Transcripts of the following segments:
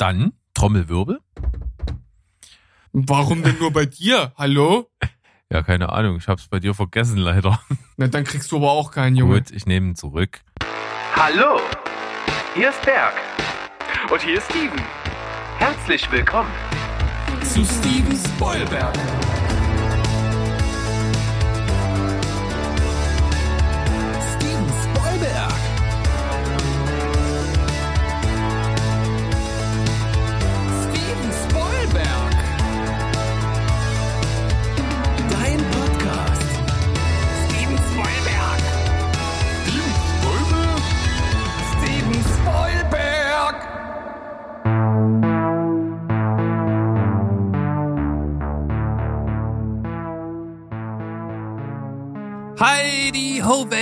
Dann Trommelwirbel. Warum denn nur bei dir? Hallo? Ja, keine Ahnung. Ich hab's bei dir vergessen, leider. Na, dann kriegst du aber auch keinen, Junge. Gut, ich nehme ihn zurück. Hallo, hier ist Berg. Und hier ist Steven. Herzlich willkommen. Zu Steven Spoilberg.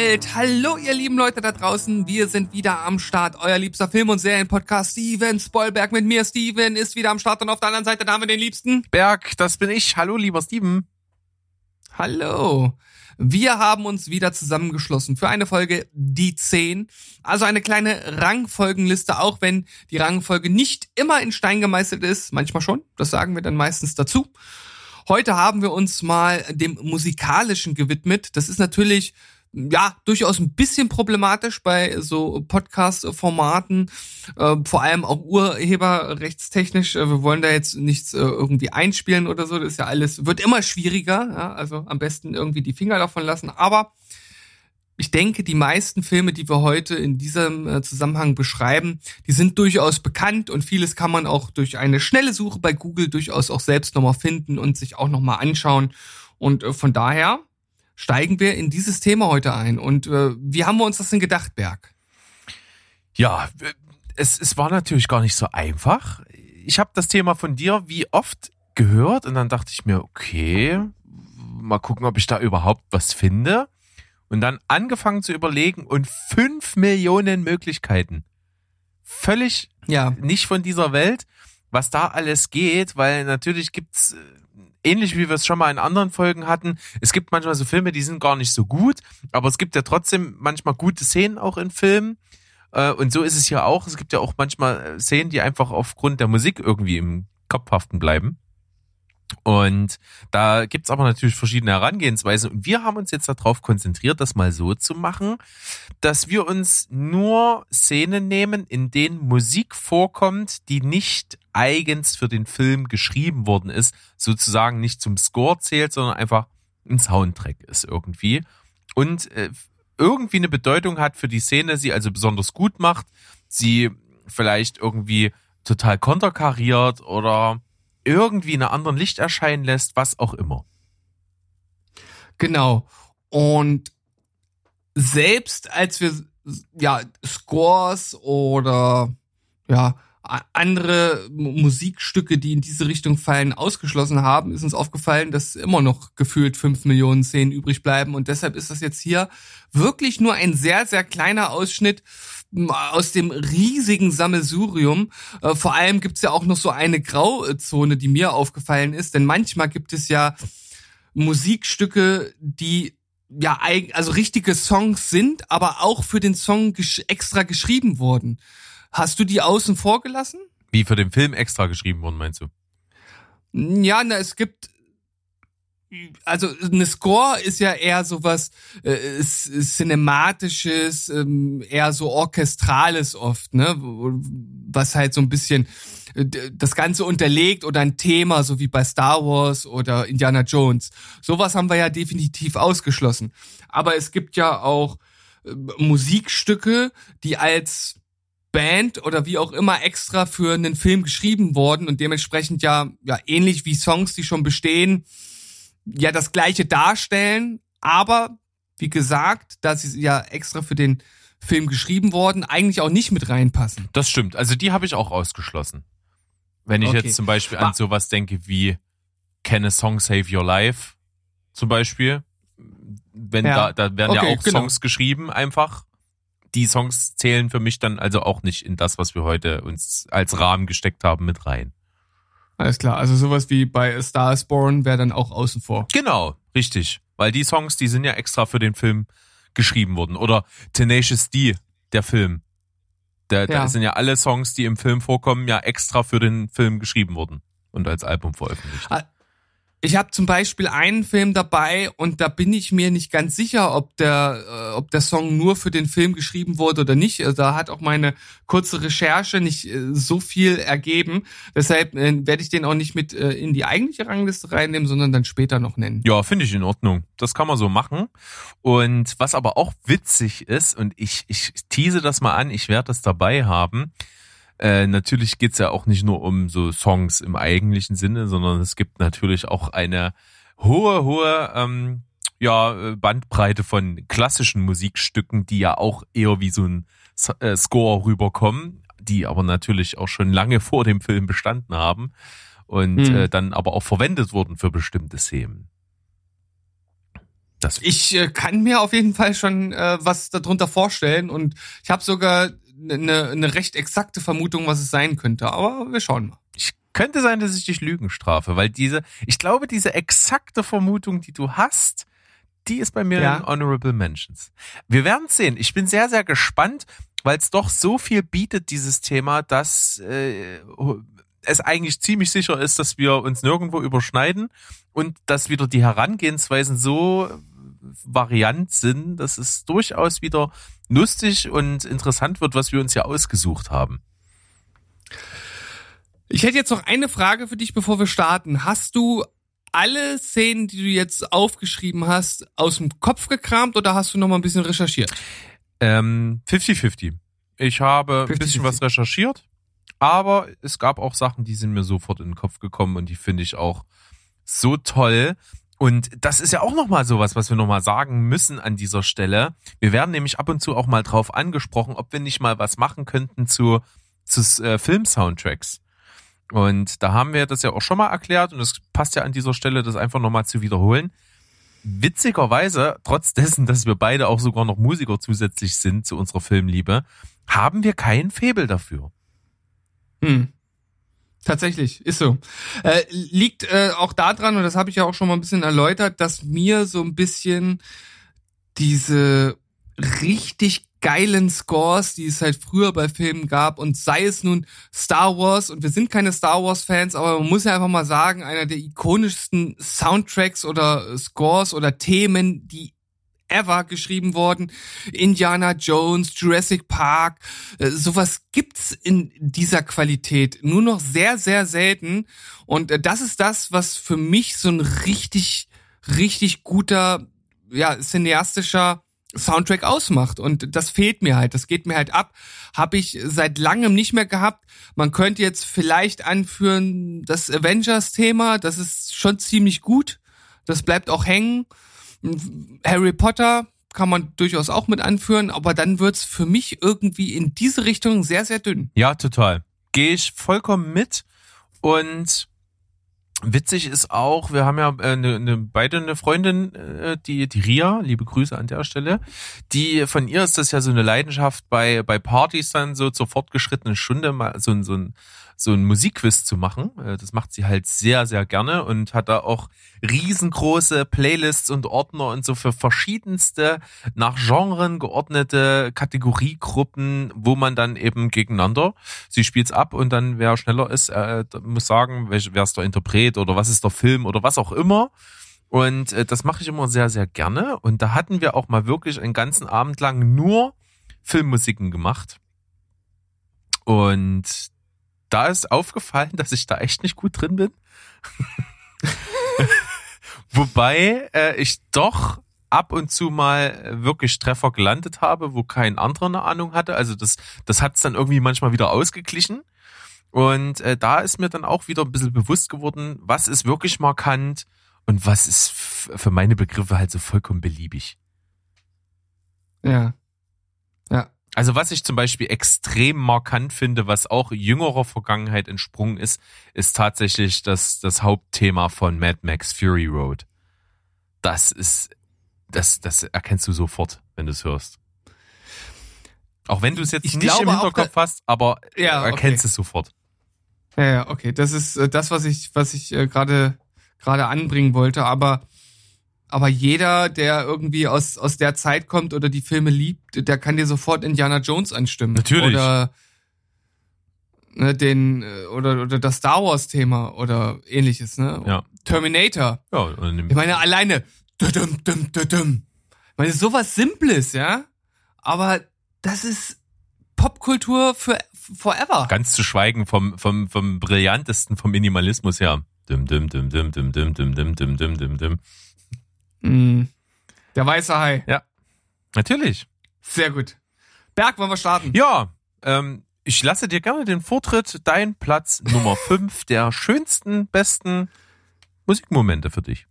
Welt. Hallo ihr lieben Leute da draußen. Wir sind wieder am Start. Euer liebster Film- und Serienpodcast Steven Spoilberg mit mir. Steven ist wieder am Start und auf der anderen Seite da haben wir den Liebsten. Berg, das bin ich. Hallo, lieber Steven. Hallo. Wir haben uns wieder zusammengeschlossen für eine Folge Die 10. Also eine kleine Rangfolgenliste, auch wenn die Rangfolge nicht immer in Stein gemeißelt ist. Manchmal schon. Das sagen wir dann meistens dazu. Heute haben wir uns mal dem Musikalischen gewidmet. Das ist natürlich ja durchaus ein bisschen problematisch bei so Podcast-Formaten, äh, vor allem auch urheberrechtstechnisch. Äh, wir wollen da jetzt nichts äh, irgendwie einspielen oder so. Das ist ja alles wird immer schwieriger. Ja? Also am besten irgendwie die Finger davon lassen. Aber ich denke, die meisten Filme, die wir heute in diesem äh, Zusammenhang beschreiben, die sind durchaus bekannt und vieles kann man auch durch eine schnelle Suche bei Google durchaus auch selbst nochmal finden und sich auch nochmal anschauen. Und äh, von daher steigen wir in dieses Thema heute ein. Und äh, wie haben wir uns das denn gedacht, Berg? Ja, es, es war natürlich gar nicht so einfach. Ich habe das Thema von dir wie oft gehört und dann dachte ich mir, okay, mal gucken, ob ich da überhaupt was finde. Und dann angefangen zu überlegen und fünf Millionen Möglichkeiten. Völlig Ja, nicht von dieser Welt, was da alles geht, weil natürlich gibt's äh, ähnlich wie wir es schon mal in anderen Folgen hatten, es gibt manchmal so Filme, die sind gar nicht so gut, aber es gibt ja trotzdem manchmal gute Szenen auch in Filmen. Äh, Und so ist es hier auch. Es gibt ja auch manchmal äh, Szenen, die einfach aufgrund der Musik irgendwie im Kopf haften bleiben. Und da gibt's aber natürlich verschiedene Herangehensweisen. Und wir haben uns jetzt darauf konzentriert, das mal so zu machen, dass wir uns nur Szenen nehmen, in denen Musik vorkommt, die nicht eigens für den Film geschrieben worden ist, sozusagen nicht zum Score zählt, sondern einfach ein Soundtrack ist irgendwie. Und äh, irgendwie eine Bedeutung hat für die Szene, sie also besonders gut macht, sie vielleicht irgendwie total konterkariert oder irgendwie in einem anderen Licht erscheinen lässt, was auch immer. Genau. Und selbst als wir ja Scores oder ja andere Musikstücke, die in diese Richtung fallen, ausgeschlossen haben, ist uns aufgefallen, dass immer noch gefühlt fünf Millionen Szenen übrig bleiben. Und deshalb ist das jetzt hier wirklich nur ein sehr, sehr kleiner Ausschnitt aus dem riesigen Sammelsurium. Äh, vor allem gibt's ja auch noch so eine Grauzone, die mir aufgefallen ist. Denn manchmal gibt es ja Musikstücke, die ja also richtige Songs sind, aber auch für den Song extra geschrieben wurden. Hast du die außen vor gelassen? Wie für den Film extra geschrieben worden, meinst du? Ja, na, es gibt also eine Score ist ja eher sowas äh, ist, ist cinematisches, ähm, eher so orchestrales oft, ne, was halt so ein bisschen äh, das Ganze unterlegt oder ein Thema, so wie bei Star Wars oder Indiana Jones. Sowas haben wir ja definitiv ausgeschlossen. Aber es gibt ja auch äh, Musikstücke, die als Band oder wie auch immer extra für einen Film geschrieben worden und dementsprechend ja, ja ähnlich wie Songs, die schon bestehen, ja das gleiche darstellen, aber wie gesagt, da sie ja extra für den Film geschrieben worden, eigentlich auch nicht mit reinpassen. Das stimmt. Also die habe ich auch ausgeschlossen. Wenn ich Okay. jetzt zum Beispiel an sowas denke wie Can a Song Save Your Life zum Beispiel. Wenn Ja. da, da werden ja Okay, auch genau. Songs geschrieben einfach. Die Songs zählen für mich dann also auch nicht in das, was wir heute uns als Rahmen gesteckt haben, mit rein. Alles klar, also sowas wie bei A Star is Born wäre dann auch außen vor. Genau, richtig. Weil die Songs, die sind ja extra für den Film geschrieben worden. Oder Tenacious D, der Film. Da, da Ja. sind ja alle Songs, die im Film vorkommen, ja extra für den Film geschrieben worden und als Album veröffentlicht. Ich habe zum Beispiel einen Film dabei und da bin ich mir nicht ganz sicher, ob der, äh, ob der Song nur für den Film geschrieben wurde oder nicht. Also da hat auch meine kurze Recherche nicht äh, so viel ergeben. Deshalb äh, werde ich den auch nicht mit äh, in die eigentliche Rangliste reinnehmen, sondern dann später noch nennen. Ja, finde ich in Ordnung. Das kann man so machen. Und was aber auch witzig ist, und ich, ich tease das mal an, ich werde das dabei haben. Äh, natürlich geht's ja auch nicht nur um so Songs im eigentlichen Sinne, sondern es gibt natürlich auch eine hohe, hohe ähm, ja, äh, Bandbreite von klassischen Musikstücken, die ja auch eher wie so ein äh, Score rüberkommen, die aber natürlich auch schon lange vor dem Film bestanden haben und Hm. äh, dann aber auch verwendet wurden für bestimmte Themen. Das Ich äh, kann mir auf jeden Fall schon äh, was darunter vorstellen und ich habe sogar eine ne recht exakte Vermutung, was es sein könnte. Aber wir schauen mal. ich könnte sein, dass ich dich Lügen strafe, weil diese, ich glaube, diese exakte Vermutung, die du hast, die ist bei mir Ja. in Honorable Mentions. Wir werden sehen. Ich bin sehr, sehr gespannt, weil es doch so viel bietet, dieses Thema, dass äh, es eigentlich ziemlich sicher ist, dass wir uns nirgendwo überschneiden und dass wieder die Herangehensweisen so variant sind, dass es durchaus wieder lustig und interessant wird, was wir uns hier ausgesucht haben. Ich hätte jetzt noch eine Frage für dich, bevor wir starten. Hast du alle Szenen, die du jetzt aufgeschrieben hast, aus dem Kopf gekramt oder hast du noch mal ein bisschen recherchiert? Ähm, 50-50. Ich habe ein 50-50. bisschen was recherchiert, aber es gab auch Sachen, die sind mir sofort in den Kopf gekommen und die finde ich auch so toll. Und das ist ja auch nochmal sowas, was wir nochmal sagen müssen an dieser Stelle. Wir werden nämlich ab und zu auch mal drauf angesprochen, ob wir nicht mal was machen könnten zu, zu äh, Film-Soundtracks. Und da haben wir das ja auch schon mal erklärt und es passt ja an dieser Stelle, das einfach nochmal zu wiederholen. Witzigerweise, trotz dessen, dass wir beide auch sogar noch Musiker zusätzlich sind zu unserer Filmliebe, haben wir kein Faible dafür. Hm. Tatsächlich, ist so. Äh, liegt äh, auch daran, und das habe ich ja auch schon mal ein bisschen erläutert, dass mir so ein bisschen diese richtig geilen Scores, die es halt früher bei Filmen gab, und sei es nun Star Wars, und wir sind keine Star Wars-Fans, aber man muss ja einfach mal sagen, einer der ikonischsten Soundtracks oder Scores oder Themen, die ever geschrieben worden. Indiana Jones, Jurassic Park, äh, sowas gibt's in dieser Qualität nur noch sehr, sehr selten. Und äh, das ist das, was für mich so ein richtig, richtig guter, ja, cineastischer Soundtrack ausmacht. Und das fehlt mir halt. Das geht mir halt ab. Habe ich seit langem nicht mehr gehabt. Man könnte jetzt vielleicht anführen, das Avengers-Thema, das ist schon ziemlich gut. Das bleibt auch hängen. Harry Potter kann man durchaus auch mit anführen, aber dann wird's für mich irgendwie in diese Richtung sehr, sehr dünn. Ja, total. Gehe ich vollkommen mit. Und witzig ist auch, wir haben ja äh, ne, ne, beide eine Freundin, äh, die, die Ria, liebe Grüße an der Stelle, die von ihr ist das ja so eine Leidenschaft bei, bei Partys dann so zur fortgeschrittenen Stunde mal so so ein, so ein Musikquiz zu machen. Äh, Das macht sie halt sehr, sehr gerne und hat da auch riesengroße Playlists und Ordner und so für verschiedenste nach Genren geordnete Kategoriegruppen, wo man dann eben gegeneinander, sie spielt's ab und dann wer schneller ist, äh, muss sagen, wer ist der Interpret oder was ist der Film oder was auch immer. Und äh, das mache ich immer sehr, sehr gerne. Und da hatten wir auch mal wirklich einen ganzen Abend lang nur Filmmusiken gemacht. Und da ist aufgefallen, dass ich da echt nicht gut drin bin. Wobei äh, ich doch ab und zu mal äh, wirklich Treffer gelandet habe, wo kein anderer eine Ahnung hatte. Also das, das hat es dann irgendwie manchmal wieder ausgeglichen. Und äh, da ist mir dann auch wieder ein bisschen bewusst geworden, was ist wirklich markant und was ist für meine Begriffe halt so vollkommen beliebig. Ja. Ja. Also was ich zum Beispiel extrem markant finde, was auch jüngerer Vergangenheit entsprungen ist, ist tatsächlich das, das Hauptthema von Mad Max Fury Road. Das ist, das, das erkennst du sofort, wenn du es hörst. Auch wenn du es jetzt Ich nicht im auch, Hinterkopf hast, aber Ja, du erkennst okay. es sofort. Ja, ja, okay. Das ist äh, das, was ich, was ich äh, gerade gerade anbringen wollte. Aber aber jeder, der irgendwie aus, aus der Zeit kommt oder die Filme liebt, der kann dir sofort Indiana Jones anstimmen. Natürlich. Oder ne, den äh, oder oder das Star Wars Thema oder ähnliches, ne? Ja. Terminator. Ja, im- Ich meine alleine dudum, dum, dudum. Ich meine sowas simples, ja? Aber das ist Popkultur für forever. ganz zu schweigen vom, vom, vom brillantesten vom Minimalismus her. Dim, dim, dim, dim, dim, dim, dim, dim, dim, dim, dim, dim. Mm. Der weiße Hai. Natürlich. Sehr gut. Berg, wollen wir starten? Ja, ähm, ich lasse dir gerne den Vortritt, dein Platz Nummer 5 der schönsten, besten Musikmomente für dich.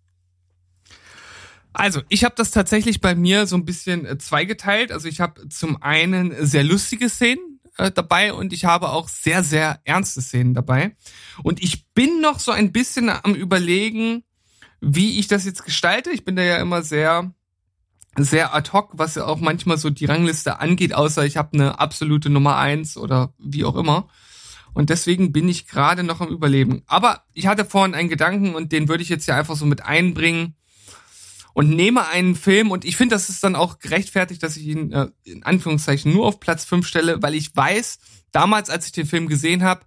Also, ich habe das tatsächlich bei mir so ein bisschen äh, zweigeteilt. Also, ich habe zum einen sehr lustige Szenen äh, dabei und ich habe auch sehr, sehr ernste Szenen dabei. Und ich bin noch so ein bisschen am Überlegen, wie ich das jetzt gestalte. Ich bin da ja immer sehr, sehr ad hoc, was ja auch manchmal so die Rangliste angeht, außer ich habe eine absolute Nummer eins oder wie auch immer. Und deswegen bin ich gerade noch am Überleben. Aber ich hatte vorhin einen Gedanken und den würde ich jetzt ja einfach so mit einbringen und nehme einen Film und ich finde, das ist dann auch gerechtfertigt, dass ich ihn äh, in Anführungszeichen nur auf Platz 5 stelle, weil ich weiß, damals, als ich den Film gesehen habe,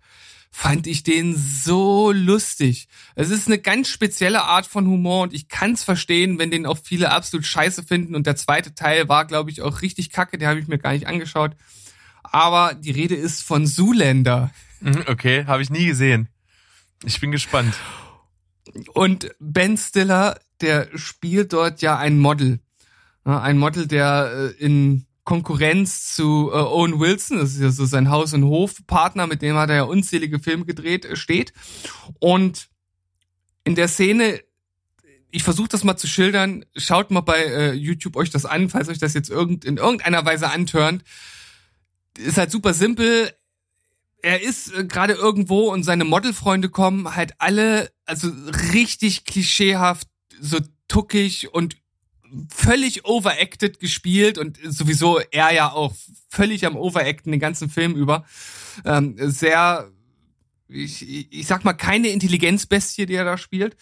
fand ich den so lustig. Es ist eine ganz spezielle Art von Humor und ich kann es verstehen, wenn den auch viele absolut scheiße finden und der zweite Teil war, glaube ich, auch richtig kacke, den habe ich mir gar nicht angeschaut. Aber die Rede ist von Zoolander. Mhm, Okay, habe ich nie gesehen. Ich bin gespannt. Und Ben Stiller, der spielt dort ja ein Model. Ein Model, der äh, in Konkurrenz zu äh, Owen Wilson, das ist ja so sein Haus- und Hofpartner, mit dem hat er ja unzählige Filme gedreht, äh, steht. Und in der Szene, ich versuche das mal zu schildern, schaut mal bei äh, YouTube euch das an, falls euch das jetzt irgend, in irgendeiner Weise antörnt. Ist halt super simpel er ist äh, gerade irgendwo und seine Modelfreunde kommen halt alle, also richtig klischeehaft, so tuckig und völlig overacted gespielt und sowieso er ja auch völlig am Overacten den ganzen Film über. Ähm, sehr, ich, ich sag mal, keine Intelligenzbestie, die er da spielt.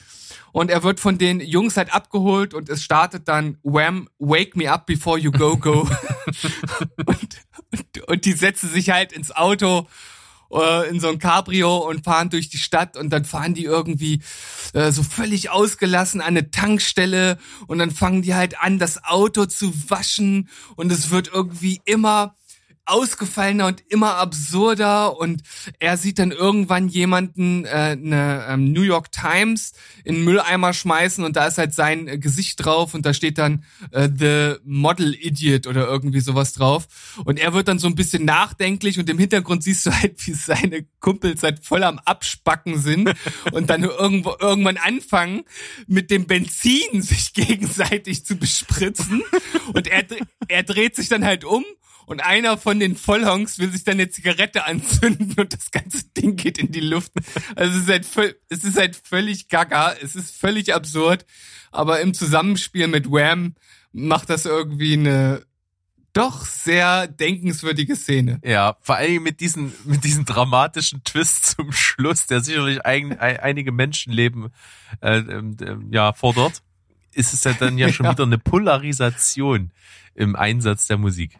Und er wird von den Jungs halt abgeholt und es startet dann Wham, Wake Me Up Before You Go Go. und, und, und die setzen sich halt ins Auto äh, in so ein Cabrio und fahren durch die Stadt und dann fahren die irgendwie äh, so völlig ausgelassen an eine Tankstelle und dann fangen die halt an, das Auto zu waschen und es wird irgendwie immer ausgefallener und immer absurder und er sieht dann irgendwann jemanden äh, eine ähm, New York Times in Mülleimer schmeißen und da ist halt sein äh, Gesicht drauf und da steht dann äh, The Model Idiot oder irgendwie sowas drauf. Und er wird dann so ein bisschen nachdenklich und im Hintergrund siehst du halt, wie seine Kumpels halt voll am Abspacken sind und dann irgendwo irgendwann anfangen mit dem Benzin sich gegenseitig zu bespritzen. Und er, er dreht sich dann halt um und einer von den Vollhongs will sich dann eine Zigarette anzünden und das ganze Ding geht in die Luft. Also es ist halt, es ist halt völlig gaga, es ist völlig absurd, aber im Zusammenspiel mit Wham macht das irgendwie eine doch sehr denkenswürdige Szene. Ja, vor allem mit diesen, mit diesen dramatischen Twist zum Schluss, der sicherlich ein, ein, einige Menschenleben äh, ähm, ja, fordert, ist es ja dann ja schon Ja. wieder eine Polarisation im Einsatz der Musik.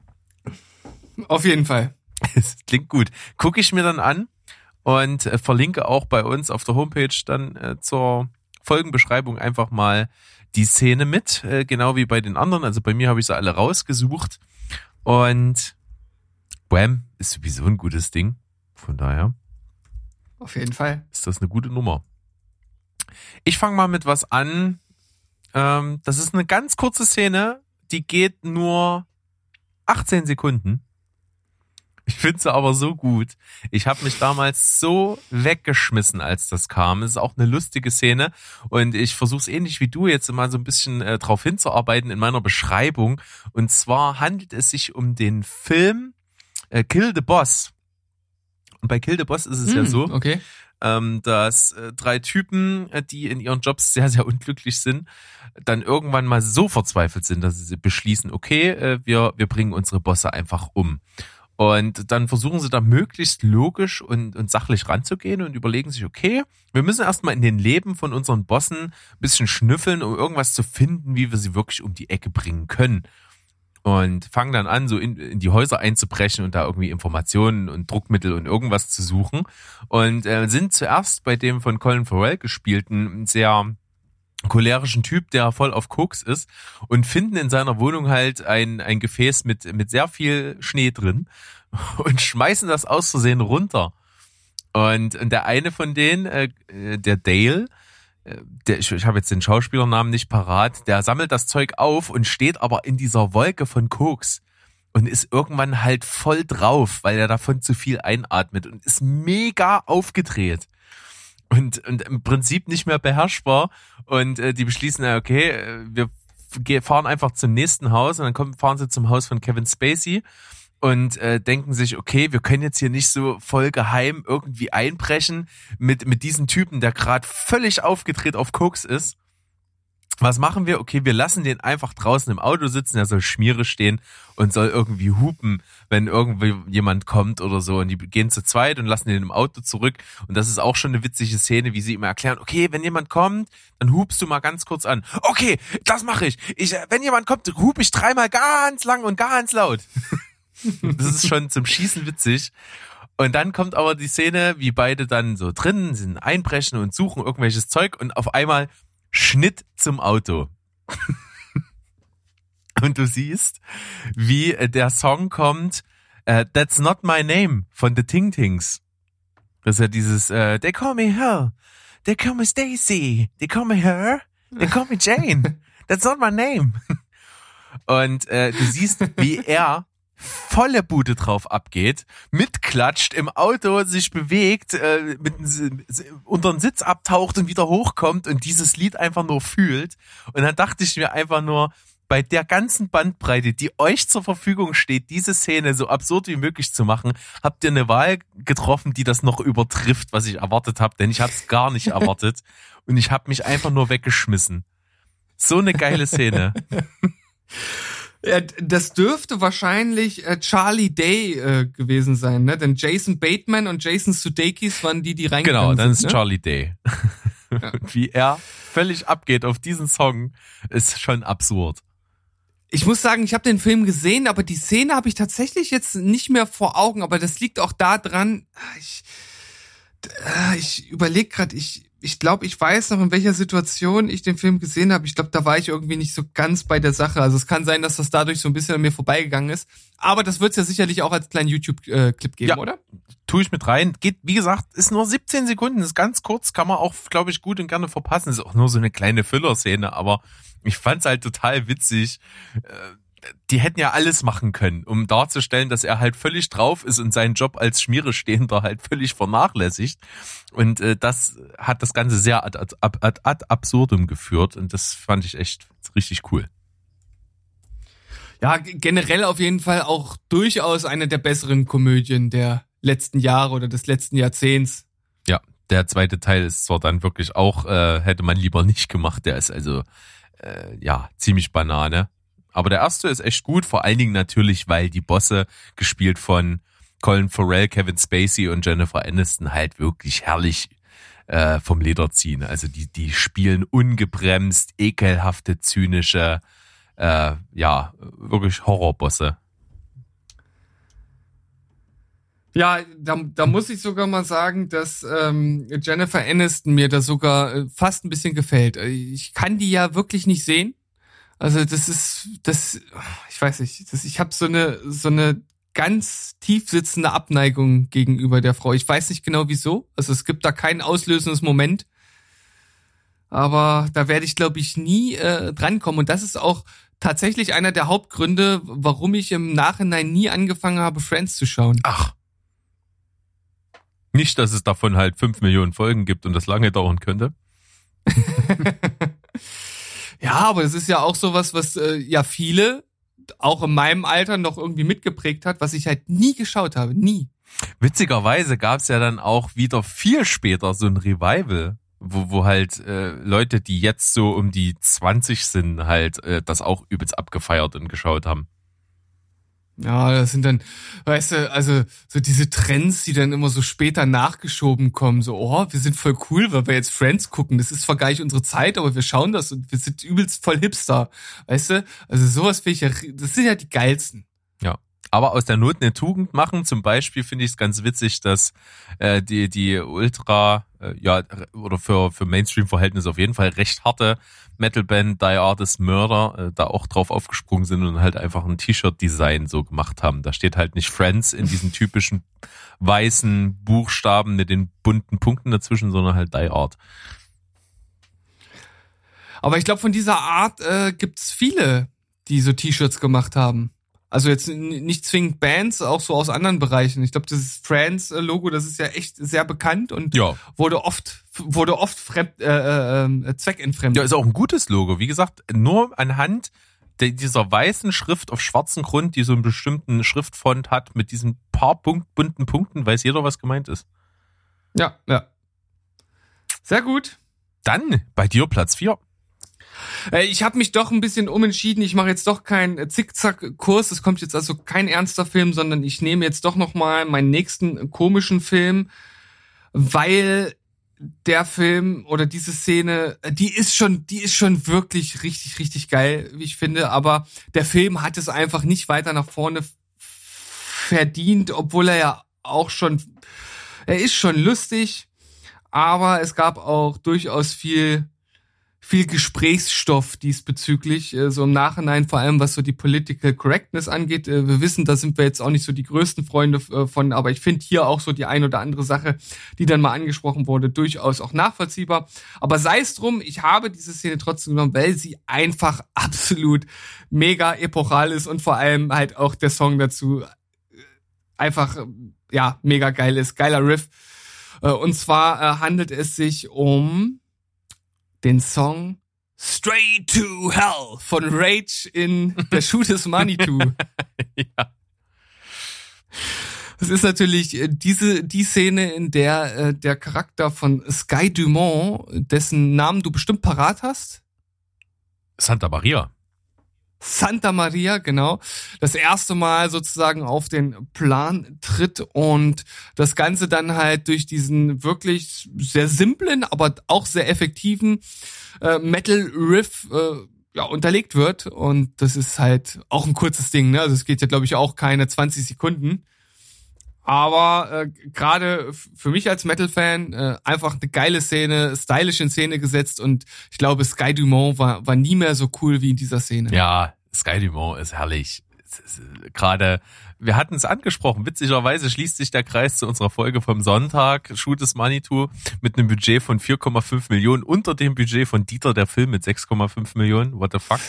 Auf jeden Fall. Es klingt gut. Gucke ich mir dann an und äh, verlinke auch bei uns auf der Homepage dann äh, zur Folgenbeschreibung einfach mal die Szene mit, äh, genau wie bei den anderen. Also bei mir habe ich sie alle rausgesucht und Wham ist sowieso ein gutes Ding. Von daher Auf jeden Fall. ist das eine gute Nummer. Ich fange mal mit was an. Ähm, das ist eine ganz kurze Szene, die geht nur 18 Sekunden. Ich finde sie aber so gut. Ich habe mich damals so weggeschmissen, als das kam. Es ist auch eine lustige Szene und ich versuche es ähnlich wie du jetzt mal so ein bisschen äh, drauf hinzuarbeiten in meiner Beschreibung. Und zwar handelt es sich um den Film äh, Kill the Boss. Und bei Kill the Boss ist es ja Hm, so, Okay. ähm, dass äh, drei Typen, äh, die in ihren Jobs sehr, sehr unglücklich sind, dann irgendwann mal so verzweifelt sind, dass sie beschließen, okay, äh, wir, wir bringen unsere Bosse einfach um. Und dann versuchen sie da möglichst logisch und, und sachlich ranzugehen und überlegen sich, okay, wir müssen erstmal in den Leben von unseren Bossen ein bisschen schnüffeln, um irgendwas zu finden, wie wir sie wirklich um die Ecke bringen können. Und fangen dann an, so in, in die Häuser einzubrechen und da irgendwie Informationen und Druckmittel und irgendwas zu suchen. Und äh, sind zuerst bei dem von Colin Farrell gespielten sehr cholerischen Typ, der voll auf Koks ist und finden in seiner Wohnung halt ein, ein Gefäß mit, mit sehr viel Schnee drin und schmeißen das aus Versehen runter. Und, und der eine von denen, äh, der Dale, äh, der, ich, ich habe jetzt den Schauspielernamen nicht parat, der sammelt das Zeug auf und steht aber in dieser Wolke von Koks und ist irgendwann halt voll drauf, weil er davon zu viel einatmet und ist mega aufgedreht und, und im Prinzip nicht mehr beherrschbar. Und äh, die beschließen, okay, äh, wir fahren einfach zum nächsten Haus und dann kommen, fahren sie zum Haus von Kevin Spacey und äh, denken sich, okay, wir können jetzt hier nicht so voll geheim irgendwie einbrechen mit, mit diesem Typen, der gerade völlig aufgedreht auf Koks ist. Was machen wir? Okay, wir lassen den einfach draußen im Auto sitzen, er soll Schmiere stehen und soll irgendwie hupen, wenn irgendwie jemand kommt oder so. Und die gehen zu zweit und lassen den im Auto zurück. Und das ist auch schon eine witzige Szene, wie sie ihm erklären, okay, wenn jemand kommt, dann hupst du mal ganz kurz an. Okay, das mache ich. ich. äh, Wenn jemand kommt, hup ich dreimal ganz lang und ganz laut. das ist schon zum Schießen witzig. Und dann kommt aber die Szene, wie beide dann so drinnen sind, einbrechen und suchen irgendwelches Zeug und auf einmal Schnitt zum Auto. und du siehst, wie äh, der Song kommt, äh, That's Not My Name von The Ting Tings. Das ist ja dieses, äh, They call me her, they call me Stacy, they call me her, they call me Jane, that's not my name. Und äh, du siehst, wie er volle Bude drauf abgeht, mitklatscht, im Auto sich bewegt, äh, mit, unter den Sitz abtaucht und wieder hochkommt und dieses Lied einfach nur fühlt. Und dann dachte ich mir einfach nur, bei der ganzen Bandbreite, die euch zur Verfügung steht, diese Szene so absurd wie möglich zu machen, habt ihr eine Wahl getroffen, die das noch übertrifft, was ich erwartet habe, denn ich habe es gar nicht erwartet und ich habe mich einfach nur weggeschmissen. So eine geile Szene. Ja, das dürfte wahrscheinlich äh, Charlie Day äh, gewesen sein, ne? Denn Jason Bateman und Jason Sudeikis waren die, die reingegangen Genau, dann ist ne? Charlie Day. Und Wie er völlig abgeht auf diesen Song, ist schon absurd. Ich muss sagen, ich habe den Film gesehen, aber die Szene habe ich tatsächlich jetzt nicht mehr vor Augen. Aber das liegt auch daran, ich, äh, ich überlege gerade, ich, ich glaube, ich weiß noch, in welcher Situation ich den Film gesehen habe. Ich glaube, da war ich irgendwie nicht so ganz bei der Sache. Also es kann sein, dass das dadurch so ein bisschen an mir vorbeigegangen ist. Aber das wird es ja sicherlich auch als kleinen YouTube-Clip geben, Ja. oder? Tue ich mit rein. Geht, wie gesagt, ist nur 17 Sekunden, ist ganz kurz, kann man auch, glaube ich, gut und gerne verpassen. Ist auch nur so eine kleine Füller-Szene, aber ich fand's halt total witzig. Äh, Die hätten ja alles machen können, um darzustellen, dass er halt völlig drauf ist und seinen Job als Schmierestehender halt völlig vernachlässigt. Und äh, das hat das Ganze sehr ad, ad, ad, ad, absurdum geführt und das fand ich echt richtig cool. Ja, generell auf jeden Fall auch durchaus eine der besseren Komödien der letzten Jahre oder des letzten Jahrzehnts. Ja, der zweite Teil ist zwar dann wirklich auch, äh, hätte man lieber nicht gemacht, der ist also äh, ja ziemlich Banane. Aber der erste ist echt gut, vor allen Dingen natürlich, weil die Bosse, gespielt von Colin Farrell, Kevin Spacey und Jennifer Aniston, halt wirklich herrlich äh, vom Leder ziehen. Also die, die spielen ungebremst, ekelhafte, zynische, äh, ja, wirklich Horrorbosse. Ja, da, da muss ich sogar mal sagen, dass ähm, Jennifer Aniston mir da sogar äh, fast ein bisschen gefällt. Äh, Ich kann die ja wirklich nicht sehen. Also das ist, das, ich weiß nicht, das, ich habe so eine so eine ganz tief sitzende Abneigung gegenüber der Frau. Ich weiß nicht genau wieso. Also es gibt da kein auslösendes Moment. Aber da werde ich, glaube ich, nie äh, drankommen. Und das ist auch tatsächlich einer der Hauptgründe, warum ich im Nachhinein nie angefangen habe, Friends zu schauen. Ach. Nicht, dass es davon halt fünf Millionen Folgen gibt und das lange dauern könnte. Ja, aber das ist ja auch sowas, was äh, ja viele auch in meinem Alter noch irgendwie mitgeprägt hat, was ich halt nie geschaut habe, nie. Witzigerweise gab es ja dann auch wieder viel später so ein Revival, wo, wo halt äh, Leute, die jetzt so um die 20 sind, halt äh, das auch übelst abgefeiert und geschaut haben. Ja, das sind dann, weißt du, also so diese Trends, die dann immer so später nachgeschoben kommen, so, oh, wir sind voll cool, weil wir jetzt Friends gucken. Das ist zwar gar nicht unsere Zeit, aber wir schauen das und wir sind übelst voll Hipster. Weißt du? Also sowas finde ich ja, das sind ja die geilsten. Ja. Aber aus der Not eine Tugend machen, zum Beispiel finde ich es ganz witzig, dass äh, die, die Ultra, äh, ja, oder für, für Mainstream-Verhältnisse auf jeden Fall recht harte Metalband Die Artist Murder äh, da auch drauf aufgesprungen sind und halt einfach ein T-Shirt-Design so gemacht haben. Da steht halt nicht Friends in diesen typischen weißen Buchstaben mit den bunten Punkten dazwischen, sondern halt Die Art. Aber ich glaube, von dieser Art äh, gibt's viele, die so T-Shirts gemacht haben. Also jetzt nicht zwingend Bands, auch so aus anderen Bereichen. Ich glaube, dieses Trans-Logo, das ist ja echt sehr bekannt und Ja. wurde oft wurde oft fremd, äh, äh, zweckentfremdet. Ja, ist auch ein gutes Logo. Wie gesagt, nur anhand der, dieser weißen Schrift auf schwarzem Grund, die so einen bestimmten Schriftfont hat, mit diesen paar Punkt, bunten Punkten, weiß jeder, was gemeint ist. ja, ja. Sehr gut. Dann bei dir Platz 4. Äh, Ich habe mich doch ein bisschen umentschieden. Ich mache jetzt doch keinen Zickzack-Kurs. Es kommt jetzt also kein ernster Film, sondern ich nehme jetzt doch noch mal meinen nächsten komischen Film, weil der Film oder diese Szene, äh, die ist schon, die ist schon wirklich richtig, richtig geil, wie ich finde. Aber der Film hat es einfach nicht weiter nach vorne verdient, obwohl er ja auch schon, er ist schon lustig, aber es gab auch durchaus viel viel Gesprächsstoff diesbezüglich, äh, so im Nachhinein, vor allem was so die Political Correctness angeht. Äh, Wir wissen, da sind wir jetzt auch nicht so die größten Freunde äh, von, aber ich finde hier auch so die ein oder andere Sache, die dann mal angesprochen wurde, durchaus auch nachvollziehbar. Aber sei es drum, ich habe diese Szene trotzdem genommen, weil sie einfach absolut mega epochal ist und vor allem halt auch der Song dazu einfach, ja, mega geil ist. Geiler Riff. Und zwar handelt es sich um den Song Straight to Hell von Rage in The Shoot is Money To. ja. Das ist natürlich äh, diese die Szene, in der äh, der Charakter von Sky Dumont, dessen Namen du bestimmt parat hast, Santa Maria. Santa Maria, genau, das erste Mal sozusagen auf den Plan tritt und das Ganze dann halt durch diesen wirklich sehr simplen, aber auch sehr effektiven äh, Metal-Riff äh, ja, unterlegt wird. Und das ist halt auch ein kurzes Ding, ne? Also es geht ja, glaube ich, auch keine 20 Sekunden. Aber äh, gerade für mich als Metal-Fan äh, einfach eine geile Szene, stylisch in Szene gesetzt und ich glaube, Sky Dumont war, war nie mehr so cool wie in dieser Szene. Ja, Sky Dumont ist herrlich. Äh, Gerade, wir hatten es angesprochen, witzigerweise schließt sich der Kreis zu unserer Folge vom Sonntag, Shoot is Money Tour, mit einem Budget von 4,5 Millionen, unter dem Budget von Dieter der Film mit 6,5 Millionen. What the fuck?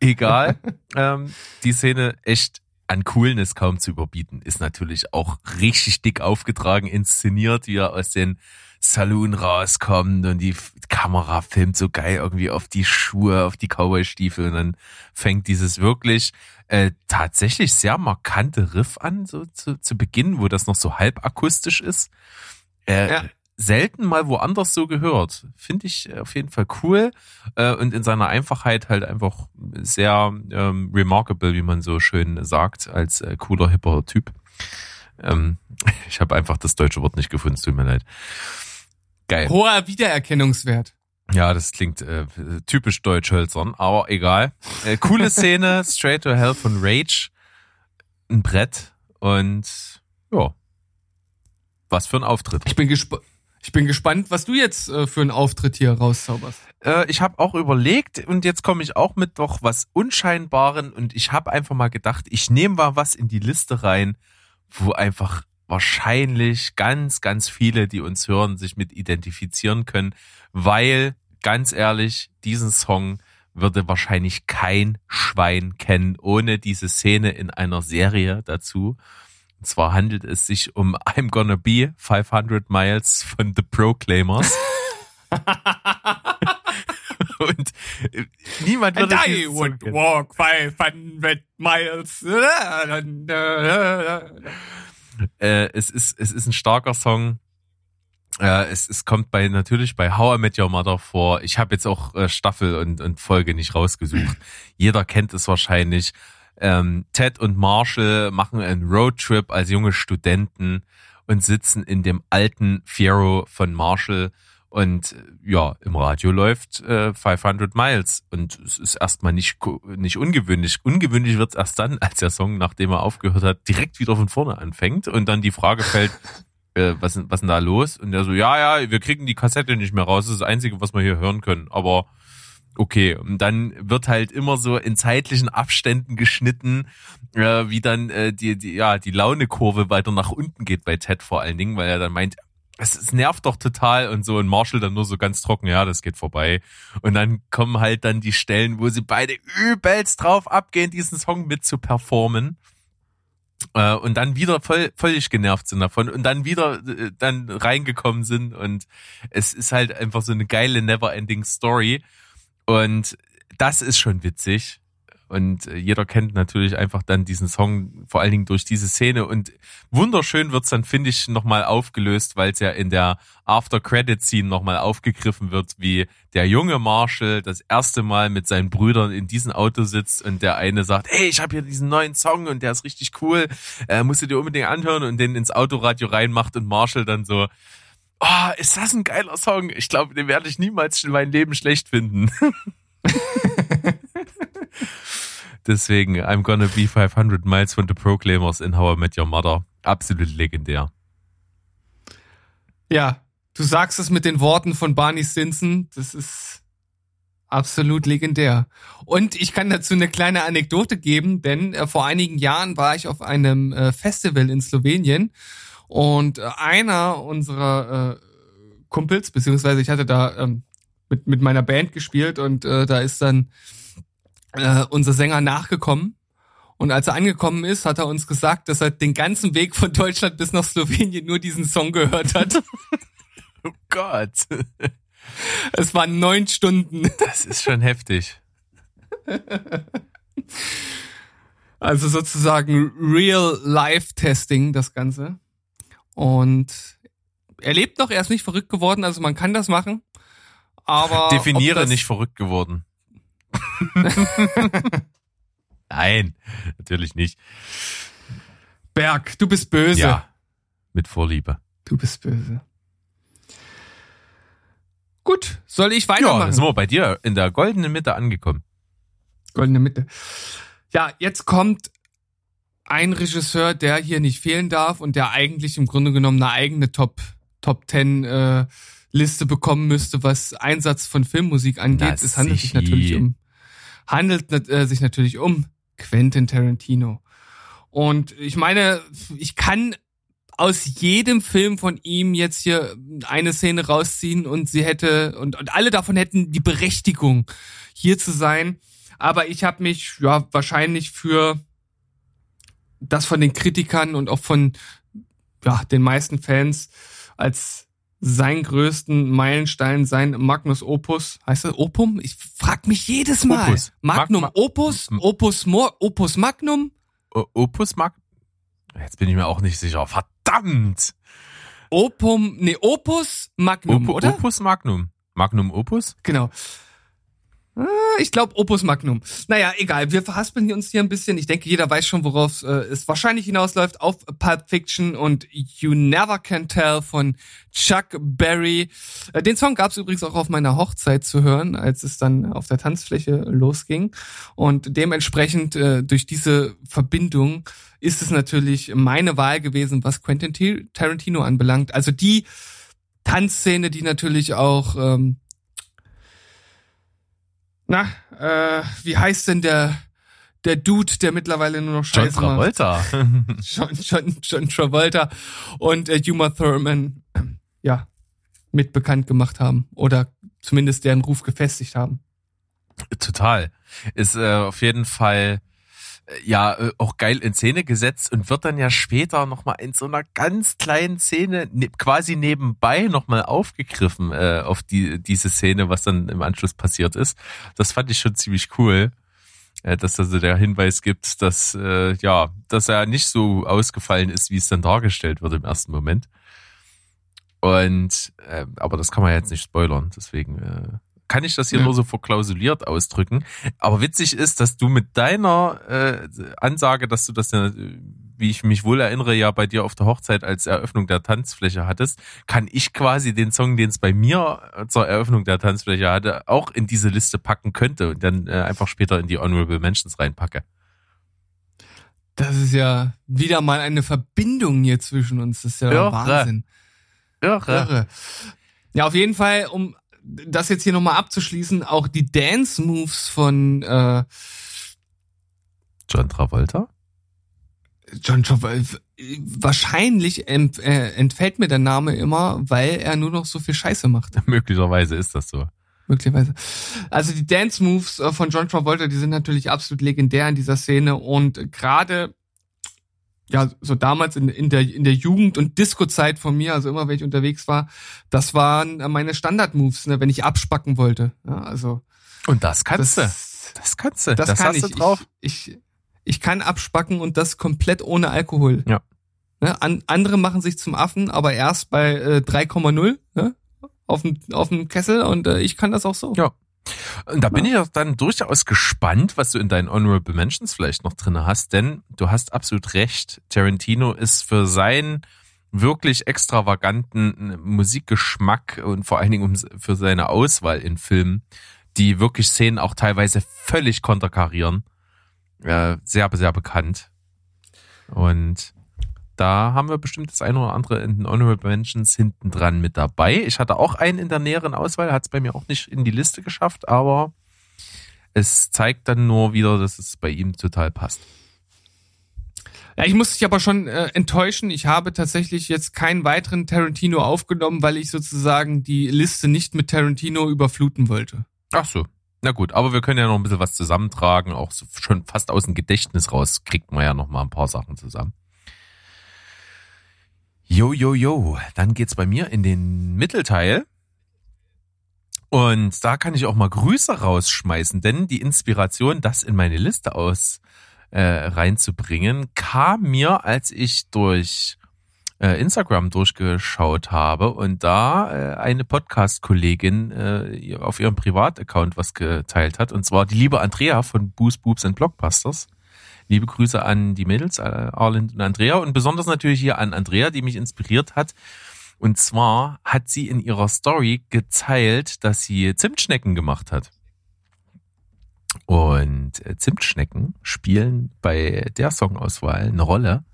Egal. ähm, die Szene echt an Coolness kaum zu überbieten, ist natürlich auch richtig dick aufgetragen, inszeniert, wie er aus den Saloon rauskommt und die Kamera filmt so geil irgendwie auf die Schuhe, auf die Cowboy-Stiefel und dann fängt dieses wirklich äh, tatsächlich sehr markante Riff an, so zu, zu Beginn, wo das noch so halb akustisch ist. Äh, Ja. Selten mal woanders so gehört. Finde ich auf jeden Fall cool äh, und in seiner Einfachheit halt einfach sehr ähm, remarkable, wie man so schön sagt, als äh, cooler, hipper Typ. Ähm, ich habe einfach das deutsche Wort nicht gefunden, tut mir leid. Geil. Hoher Wiedererkennungswert. Ja, das klingt äh, typisch deutsch hölzern, aber egal. Äh, coole Szene, Straight to Hell von Rage. Ein Brett und ja. Was für ein Auftritt. Ich bin gespannt. Ich bin gespannt, was du jetzt äh, für einen Auftritt hier rauszauberst. Äh, ich habe auch überlegt und jetzt komme ich auch mit doch was Unscheinbaren und ich habe einfach mal gedacht, ich nehme mal was in die Liste rein, wo einfach wahrscheinlich ganz, ganz viele, die uns hören, sich mit identifizieren können, weil ganz ehrlich, diesen Song würde wahrscheinlich kein Schwein kennen, ohne diese Szene in einer Serie dazu. Und zwar handelt es sich um I'm Gonna Be 500 Miles von The Proclaimers. Und äh, niemand würde And I would kennen. walk 500 miles. äh, es ist es ist ein starker Song. Äh, es, es kommt bei natürlich bei How I Met Your Mother vor. Ich habe jetzt auch äh, Staffel und, und Folge nicht rausgesucht. Jeder kennt es wahrscheinlich. Ähm, Ted und Marshall machen einen Roadtrip als junge Studenten und sitzen in dem alten Fiero von Marshall und äh, ja, im Radio läuft äh, 500 Miles und es ist erstmal nicht, nicht ungewöhnlich. Ungewöhnlich wird's erst dann, als der Song, nachdem er aufgehört hat, direkt wieder von vorne anfängt und dann die Frage fällt, äh, was, was denn da los? Und der so, ja, ja, wir kriegen die Kassette nicht mehr raus, das ist das Einzige, was wir hier hören können, aber okay. Und dann wird halt immer so in zeitlichen Abständen geschnitten, äh, wie dann äh, die, die, ja, die Launekurve weiter nach unten geht bei Ted vor allen Dingen, weil er dann meint, es, es nervt doch total und so und Marshall dann nur so ganz trocken, ja, das geht vorbei. Und dann kommen halt dann die Stellen, wo sie beide übelst drauf abgehen, diesen Song mit zu performen. Äh, und dann wieder voll, völlig genervt sind davon und dann wieder äh, dann reingekommen sind und es ist halt einfach so eine geile Never-Ending Story und das ist schon witzig. Und äh, jeder kennt natürlich einfach dann diesen Song, vor allen Dingen durch diese Szene. Und wunderschön wird's dann, finde ich, nochmal aufgelöst, weil es ja in der After-Credit-Scene nochmal aufgegriffen wird, wie der junge Marshall das erste Mal mit seinen Brüdern in diesem Auto sitzt und der eine sagt, hey, ich habe hier diesen neuen Song und der ist richtig cool, äh, musst du dir unbedingt anhören und den ins Autoradio reinmacht und Marshall dann so, oh, ist das ein geiler Song? Ich glaube, den werde ich niemals in meinem Leben schlecht finden. Deswegen, I'm gonna be 500 miles from the Proclaimers in How I Met Your Mother. Absolut legendär. Ja, du sagst es mit den Worten von Barney Stinson. Das ist absolut legendär. Und ich kann dazu eine kleine Anekdote geben, denn äh, vor einigen Jahren war ich auf einem äh, Festival in Slowenien und äh, einer unserer äh, Kumpels, beziehungsweise ich hatte da ähm, mit, mit meiner Band gespielt und äh, da ist dann äh, unser Sänger nachgekommen. Und als er angekommen ist, hat er uns gesagt, dass er den ganzen Weg von Deutschland bis nach Slowenien nur diesen Song gehört hat. Oh Gott. Es waren neun Stunden. Das ist schon heftig. Also sozusagen Real-Life-Testing, das Ganze. Und er lebt noch, er ist nicht verrückt geworden, also man kann das machen. Aber. Definiere nicht verrückt geworden. Nein, natürlich nicht. Berg, du bist böse. Ja, mit Vorliebe. Du bist böse. Gut, soll ich Ja, weitermachen? dann sind wir bei dir in der goldenen Mitte angekommen. Goldene Mitte. Ja, jetzt kommt ein Regisseur, der hier nicht fehlen darf und der eigentlich im Grunde genommen eine eigene Top Top 10 äh, Liste bekommen müsste, was Einsatz von Filmmusik angeht. Es handelt sich natürlich um handelt äh, sich natürlich um Quentin Tarantino. Und ich meine, ich kann aus jedem Film von ihm jetzt hier eine Szene rausziehen und sie hätte und, und alle davon hätten die Berechtigung hier zu sein. Aber ich habe mich ja wahrscheinlich für das von den Kritikern und auch von ja, den meisten Fans als seinen größten Meilenstein, sein Magnus Opus, heißt das Opum? Ich frag mich jedes Mal. Opus. Magnum Mag- Opus, Opus Mor, Opus Magnum, Opus Mag. Jetzt bin ich mir auch nicht sicher. Verdammt! Opum, nee, Opus Magnum, Opu- oder? Opus Magnum. Magnum Opus? Genau. Ah, Ich glaube Opus Magnum. Naja, egal. Wir verhaspeln uns hier ein bisschen. Ich denke, jeder weiß schon, worauf äh, es wahrscheinlich hinausläuft. Auf Pulp Fiction und You Never Can Tell von Chuck Berry. Äh, den Song gab es übrigens auch auf meiner Hochzeit zu hören, als es dann auf der Tanzfläche losging. Und dementsprechend äh, durch diese Verbindung ist es natürlich meine Wahl gewesen, was Quentin Tarantino anbelangt. Also die Tanzszene, die natürlich auch ähm, na, äh, wie heißt denn der der Dude, der mittlerweile nur noch John Scheiße macht? Travolta. John, John, John Travolta und äh, Uma Thurman, ja, mit bekannt gemacht haben oder zumindest deren Ruf gefestigt haben. Total. Ist äh, auf jeden Fall ja äh, auch geil in Szene gesetzt und wird dann ja später nochmal in so einer ganz kleinen Szene ne, quasi nebenbei nochmal aufgegriffen äh, auf die diese Szene, was dann im Anschluss passiert ist. Das fand ich schon ziemlich cool, äh, dass da so der Hinweis gibt, dass äh, ja, dass er nicht so ausgefallen ist, wie es dann dargestellt wird im ersten Moment. Und äh, aber das kann man jetzt nicht spoilern, deswegen äh, kann ich das hier Ja. nur so verklausuliert ausdrücken. Aber witzig ist, dass du mit deiner äh, Ansage, dass du das ja, wie ich mich wohl erinnere, ja bei dir auf der Hochzeit als Eröffnung der Tanzfläche hattest, kann ich quasi den Song, den es bei mir äh, zur Eröffnung der Tanzfläche hatte, auch in diese Liste packen könnte und dann äh, einfach später in die Honorable Mentions reinpacke. Das ist ja wieder mal eine Verbindung hier zwischen uns. Das ist ja Irre. Wahnsinn. Irre. Irre. Ja, auf jeden Fall, um das jetzt hier nochmal abzuschließen, auch die Dance Moves von äh, John Travolta? John Travolta. Wahrscheinlich ent, äh, entfällt mir der Name immer, weil er nur noch so viel Scheiße macht. Möglicherweise ist das so. möglicherweise. Also die Dance Moves äh, von John Travolta, die sind natürlich absolut legendär in dieser Szene und gerade ja, so damals in, in der in der Jugend und Disco-Zeit von mir, also immer wenn ich unterwegs war, das waren äh, meine Standard-Moves, ne, wenn ich abspacken wollte. Ja, also Und das kannst das, du. Das kannst du. das, Das, kann hast ich. du drauf. Ich, ich ich kann abspacken und das komplett ohne Alkohol. Ja. Ne, an, andere machen sich zum Affen, aber erst bei äh, 3,0 ne, auf dem auf dem Kessel und äh, ich kann das auch so. Ja. Und da bin ich auch dann durchaus gespannt, was du in deinen Honorable Mentions vielleicht noch drinne hast, denn du hast absolut recht. Tarantino ist für seinen wirklich extravaganten Musikgeschmack und vor allen Dingen um, für seine Auswahl in Filmen, die wirklich Szenen auch teilweise völlig konterkarieren, äh, sehr, sehr bekannt. Und da haben wir bestimmt das eine oder andere in den Honorable Mentions hinten dran mit dabei. Ich hatte auch einen in der näheren Auswahl, hat es bei mir auch nicht in die Liste geschafft, aber es zeigt dann nur wieder, dass es bei ihm total passt. Ja, ich muss dich aber schon äh, enttäuschen. Ich habe tatsächlich jetzt keinen weiteren Tarantino aufgenommen, weil ich sozusagen die Liste nicht mit Tarantino überfluten wollte. Ach so. Na gut, aber wir können ja noch ein bisschen was zusammentragen, auch so schon fast aus dem Gedächtnis raus kriegt man ja noch mal ein paar Sachen zusammen. Jo, jo, jo. Dann geht's bei mir in den Mittelteil. Und da kann ich auch mal Grüße rausschmeißen, denn die Inspiration, das in meine Liste aus äh, reinzubringen, kam mir, als ich durch äh, Instagram durchgeschaut habe und da äh, eine Podcast-Kollegin äh, auf ihrem Privataccount was geteilt hat. Und zwar die liebe Andrea von Boost Boobs and Blockbusters. Liebe Grüße an die Mädels, äh, Arlind und Andrea und besonders natürlich hier an Andrea, die mich inspiriert hat. Und zwar hat sie in ihrer Story geteilt, dass sie Zimtschnecken gemacht hat. Und äh, Zimtschnecken spielen bei der Songauswahl eine Rolle.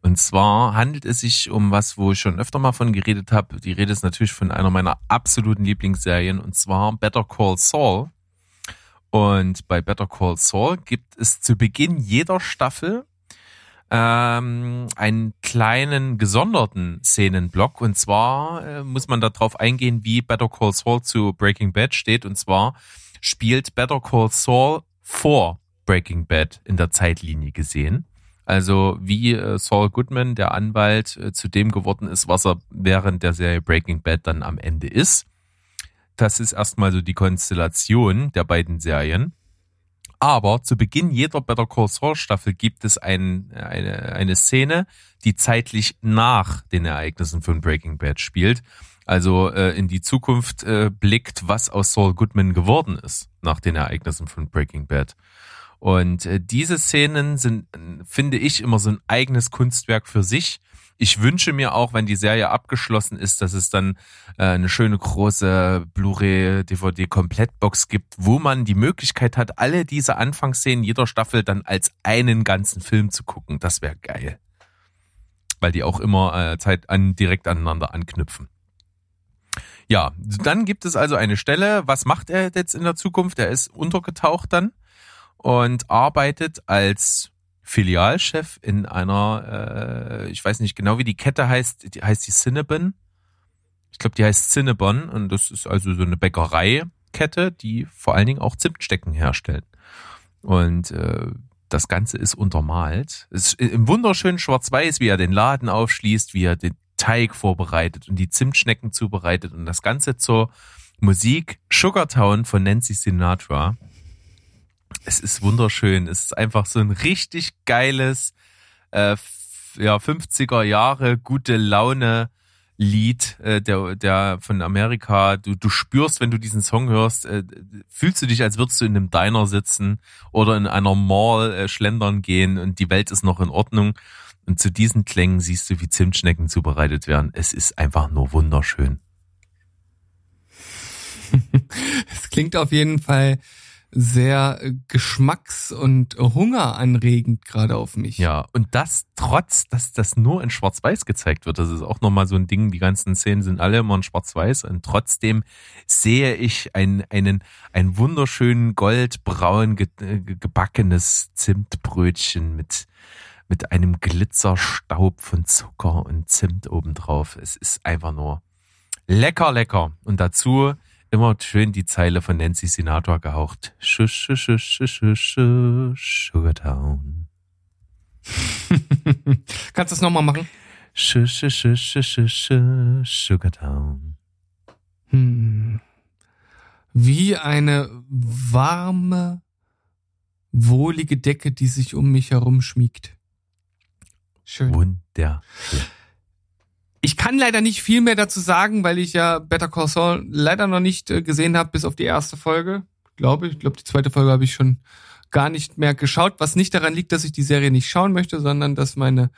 Und zwar handelt es sich um was, wo ich schon öfter mal von geredet habe. Die Rede ist natürlich von einer meiner absoluten Lieblingsserien und zwar Better Call Saul. Und bei Better Call Saul gibt es zu Beginn jeder Staffel ähm, einen kleinen gesonderten Szenenblock. Und zwar äh, muss man darauf eingehen, wie Better Call Saul zu Breaking Bad steht. Und zwar spielt Better Call Saul vor Breaking Bad in der Zeitlinie gesehen. Also wie äh, Saul Goodman, der Anwalt, äh, zu dem geworden ist, was er während der Serie Breaking Bad dann am Ende ist. Das ist erstmal so die Konstellation der beiden Serien. Aber zu Beginn jeder Better Call Saul Staffel gibt es ein, eine, eine Szene, die zeitlich nach den Ereignissen von Breaking Bad spielt. Also äh, in die Zukunft äh, blickt, was aus Saul Goodman geworden ist nach den Ereignissen von Breaking Bad. Und äh, diese Szenen sind, finde ich, immer so ein eigenes Kunstwerk für sich. Ich wünsche mir auch, wenn die Serie abgeschlossen ist, dass es dann äh, eine schöne große Blu-ray, DVD Komplettbox gibt, wo man die Möglichkeit hat, alle diese Anfangsszenen jeder Staffel dann als einen ganzen Film zu gucken. Das wäre geil. Weil die auch immer äh, Zeit an, direkt aneinander anknüpfen. Ja, dann gibt es also eine Stelle. Was macht er jetzt in der Zukunft? Er ist untergetaucht dann und arbeitet als Filialchef in einer, äh, ich weiß nicht genau, wie die Kette heißt, die heißt die Cinnabon. Ich glaube, die heißt Cinnabon und das ist also so eine Bäckereikette, die vor allen Dingen auch Zimtstecken herstellen. Und äh, das Ganze ist untermalt. Es ist im wunderschönen Schwarz-Weiß, wie er den Laden aufschließt, wie er den Teig vorbereitet und die Zimtschnecken zubereitet und das Ganze zur Musik Sugartown von Nancy Sinatra. Es ist wunderschön. Es ist einfach so ein richtig geiles, äh, ja, 50er Jahre, gute Laune Lied, äh, der, der von Amerika. Du, du spürst, wenn du diesen Song hörst, äh, fühlst du dich, als würdest du in einem Diner sitzen oder in einer Mall äh, schlendern gehen und die Welt ist noch in Ordnung. Und zu diesen Klängen siehst du, wie Zimtschnecken zubereitet werden. Es ist einfach nur wunderschön. Es klingt auf jeden Fall sehr äh, geschmacks- und hungeranregend gerade auf mich. Ja, und das trotz, dass das nur in Schwarz-Weiß gezeigt wird. Das ist auch nochmal so ein Ding. Die ganzen Szenen sind alle immer in Schwarz-Weiß und trotzdem sehe ich ein, einen, ein wunderschönen goldbraun ge, äh, gebackenes Zimtbrötchen mit, mit einem Glitzerstaub von Zucker und Zimt obendrauf. Es ist einfach nur lecker, lecker. Und dazu immer schön die Zeile von Nancy Sinatra gehaucht. Schuss, schuss, schuss, schuss, schuss, Sugartown. Kannst du das nochmal machen? Schuss, schuss, schuss, schuss, Sugartown. Hm. Wie eine warme, wohlige Decke, die sich um mich herum schmiegt. Schön. Wunder. Ich kann leider nicht viel mehr dazu sagen, weil ich ja Better Call Saul leider noch nicht äh, gesehen habe, bis auf die erste Folge. Glaube ich. Ich glaube, die zweite Folge habe ich schon gar nicht mehr geschaut, was nicht daran liegt, dass ich die Serie nicht schauen möchte, sondern dass meine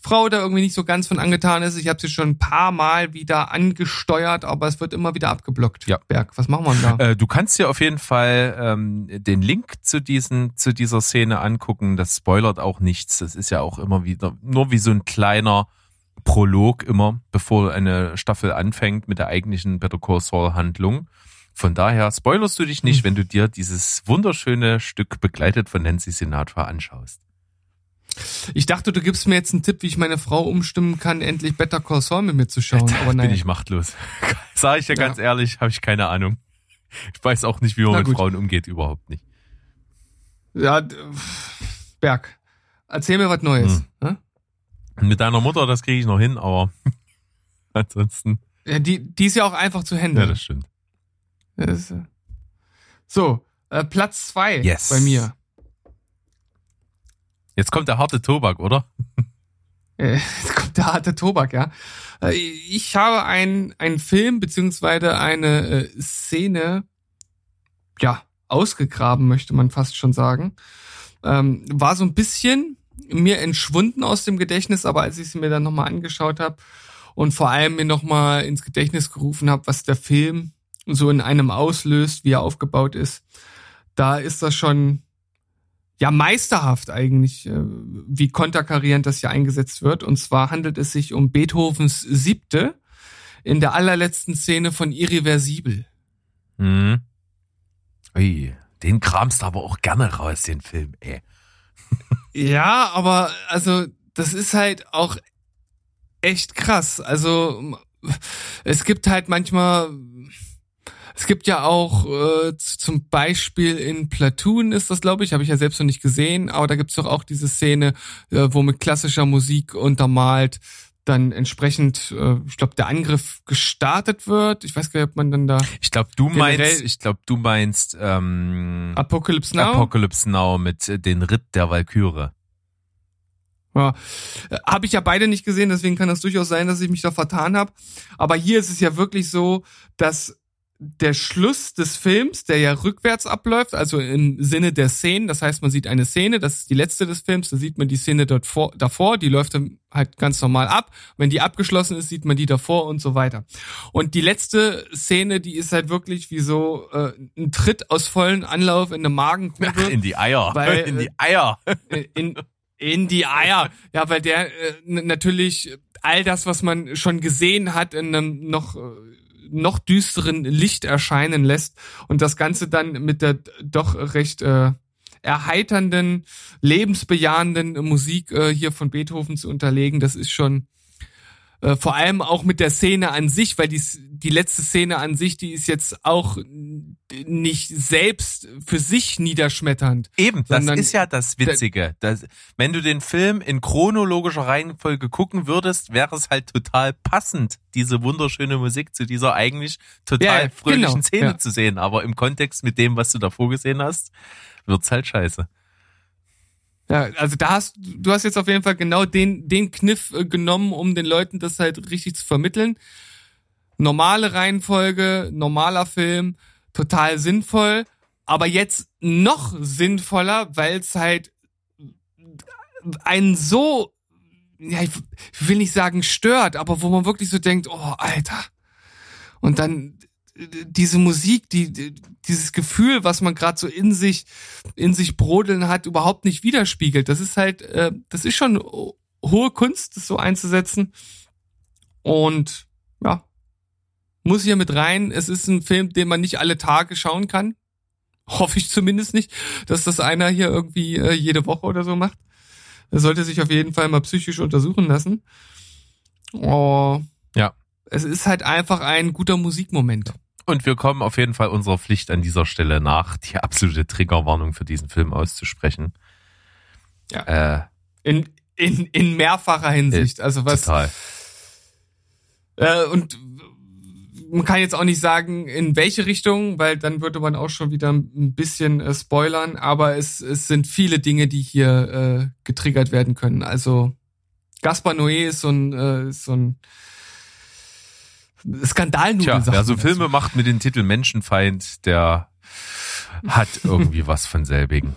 Frau da irgendwie nicht so ganz von angetan ist. Ich habe sie schon ein paar Mal wieder angesteuert, aber es wird immer wieder abgeblockt. Ja. Berg, was machen wir denn da? Äh, du kannst dir auf jeden Fall ähm, den Link zu diesen zu dieser Szene angucken. Das spoilert auch nichts. Das ist ja auch immer wieder nur wie so ein kleiner Prolog immer, bevor eine Staffel anfängt mit der eigentlichen Better Call Saul Handlung. Von daher spoilerst du dich nicht, Hm. wenn du dir dieses wunderschöne Stück begleitet von Nancy Sinatra anschaust. Ich dachte, du gibst mir jetzt einen Tipp, wie ich meine Frau umstimmen kann, endlich Better Call Saul mit mir zu schauen. Da Aber nein. bin ich machtlos. Sag ich dir Ja. ganz ehrlich, habe ich keine Ahnung. Ich weiß auch nicht, wie man mit. Frauen umgeht, überhaupt nicht. Ja, Berg, erzähl mir was Neues. Hm. Mit deiner Mutter, das kriege ich noch hin, aber ansonsten, Ja, die, die ist ja auch einfach zu ja, handeln. das stimmt. Das äh, so, äh, Platz zwei Yes. bei mir. Jetzt kommt der harte Tobak, oder? Äh, Jetzt kommt der harte Tobak, ja. Äh, Ich habe ein, ein Film beziehungsweise eine Szene, ja, ausgegraben, möchte man fast schon sagen. Ähm, war so ein bisschen mir entschwunden aus dem Gedächtnis, aber als ich sie mir dann nochmal angeschaut habe und vor allem mir nochmal ins Gedächtnis gerufen habe, was der Film so in einem auslöst, wie er aufgebaut ist, da ist das schon ja meisterhaft eigentlich, äh, wie konterkarierend das hier eingesetzt wird. Und zwar handelt es sich um Beethovens Siebte in der allerletzten Szene von Irreversibel. Mhm. Ui, den kramst du aber auch gerne raus, den Film, ey. Ja, aber also das ist halt auch echt krass. Also es gibt halt manchmal, es gibt ja auch äh, zum Beispiel in Platoon ist das, glaube ich, habe ich ja selbst noch nicht gesehen, aber da gibt's doch auch diese Szene, äh, wo mit klassischer Musik untermalt dann entsprechend, äh, ich glaube, der Angriff gestartet wird. Ich weiß gar nicht, ob man dann da Ich glaube, du meinst, ich glaube, du meinst ähm, Apocalypse Now. Apocalypse Now mit äh, den Ritt der Walküre. Ja, habe ich ja beide nicht gesehen, deswegen kann das durchaus sein, dass ich mich da vertan habe. Aber hier ist es ja wirklich so, dass der Schluss des Films, der ja rückwärts abläuft, also im Sinne der Szenen, das heißt, man sieht eine Szene, das ist die letzte des Films, da sieht man die Szene dort vor, davor, die läuft dann halt ganz normal ab. Wenn die abgeschlossen ist, sieht man die davor und so weiter. Und die letzte Szene, die ist halt wirklich wie so äh, ein Tritt aus vollen Anlauf in eine Magengrube. In die Eier. Weil, in die äh, Eier. Äh, in, in die Eier. Ja, weil der äh, natürlich all das, was man schon gesehen hat, in einem noch äh, noch düsteren Licht erscheinen lässt und das Ganze dann mit der doch recht äh, erheiternden, lebensbejahenden Musik äh, hier von Beethoven zu unterlegen, das ist schon äh, vor allem auch mit der Szene an sich, weil die, die letzte Szene an sich, die ist jetzt auch nicht selbst für sich niederschmetternd. Eben, das ist ja das Witzige. Das, wenn du den Film in chronologischer Reihenfolge gucken würdest, wäre es halt total passend, diese wunderschöne Musik zu dieser eigentlich total Ja, fröhlichen genau, Szene ja. zu sehen. Aber im Kontext mit dem, was du davor gesehen hast, wird's halt scheiße. Ja, also da hast du hast jetzt auf jeden Fall genau den den Kniff äh, genommen, um den Leuten das halt richtig zu vermitteln. Normale Reihenfolge, normaler Film, total sinnvoll, aber jetzt noch sinnvoller, weil es halt einen so ja, ich will nicht sagen stört, aber wo man wirklich so denkt, oh, Alter. Und dann diese Musik, die, die dieses Gefühl, was man gerade so in sich in sich brodeln hat, überhaupt nicht widerspiegelt. Das ist halt, äh, das ist schon hohe Kunst, das so einzusetzen. Und ja, muss hier mit rein. Es ist ein Film, den man nicht alle Tage schauen kann. Hoffe ich zumindest nicht, dass das einer hier irgendwie äh, jede Woche oder so macht. Er sollte sich auf jeden Fall mal psychisch untersuchen lassen. Oh, Ja. es ist halt einfach ein guter Musikmoment. Und wir kommen auf jeden Fall unserer Pflicht an dieser Stelle nach, die absolute Triggerwarnung für diesen Film auszusprechen. Ja. Äh, In, in, in mehrfacher Hinsicht. Also was. total. Äh, und man kann jetzt auch nicht sagen, in welche Richtung, weil dann würde man auch schon wieder ein bisschen äh, spoilern, aber es, es sind viele Dinge, die hier äh, getriggert werden können. Also Gaspar Noé ist so ein, äh, ist so ein Tja, Skandalnudel. wer so Filme macht mit dem Titel Menschenfeind, der hat irgendwie was von selbigen.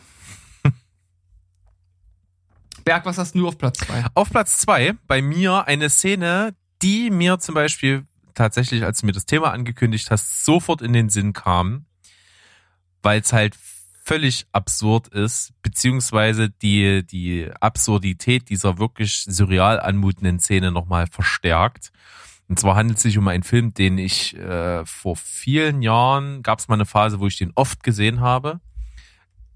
Berg, was hast du auf Platz zwei? Auf Platz zwei bei mir eine Szene, die mir zum Beispiel tatsächlich, als du mir das Thema angekündigt hast, sofort in den Sinn kam, weil es halt völlig absurd ist, beziehungsweise die, die Absurdität dieser wirklich surreal anmutenden Szene nochmal verstärkt. Und zwar handelt es sich um einen Film, den ich äh, vor vielen Jahren, gab es mal eine Phase, wo ich den oft gesehen habe.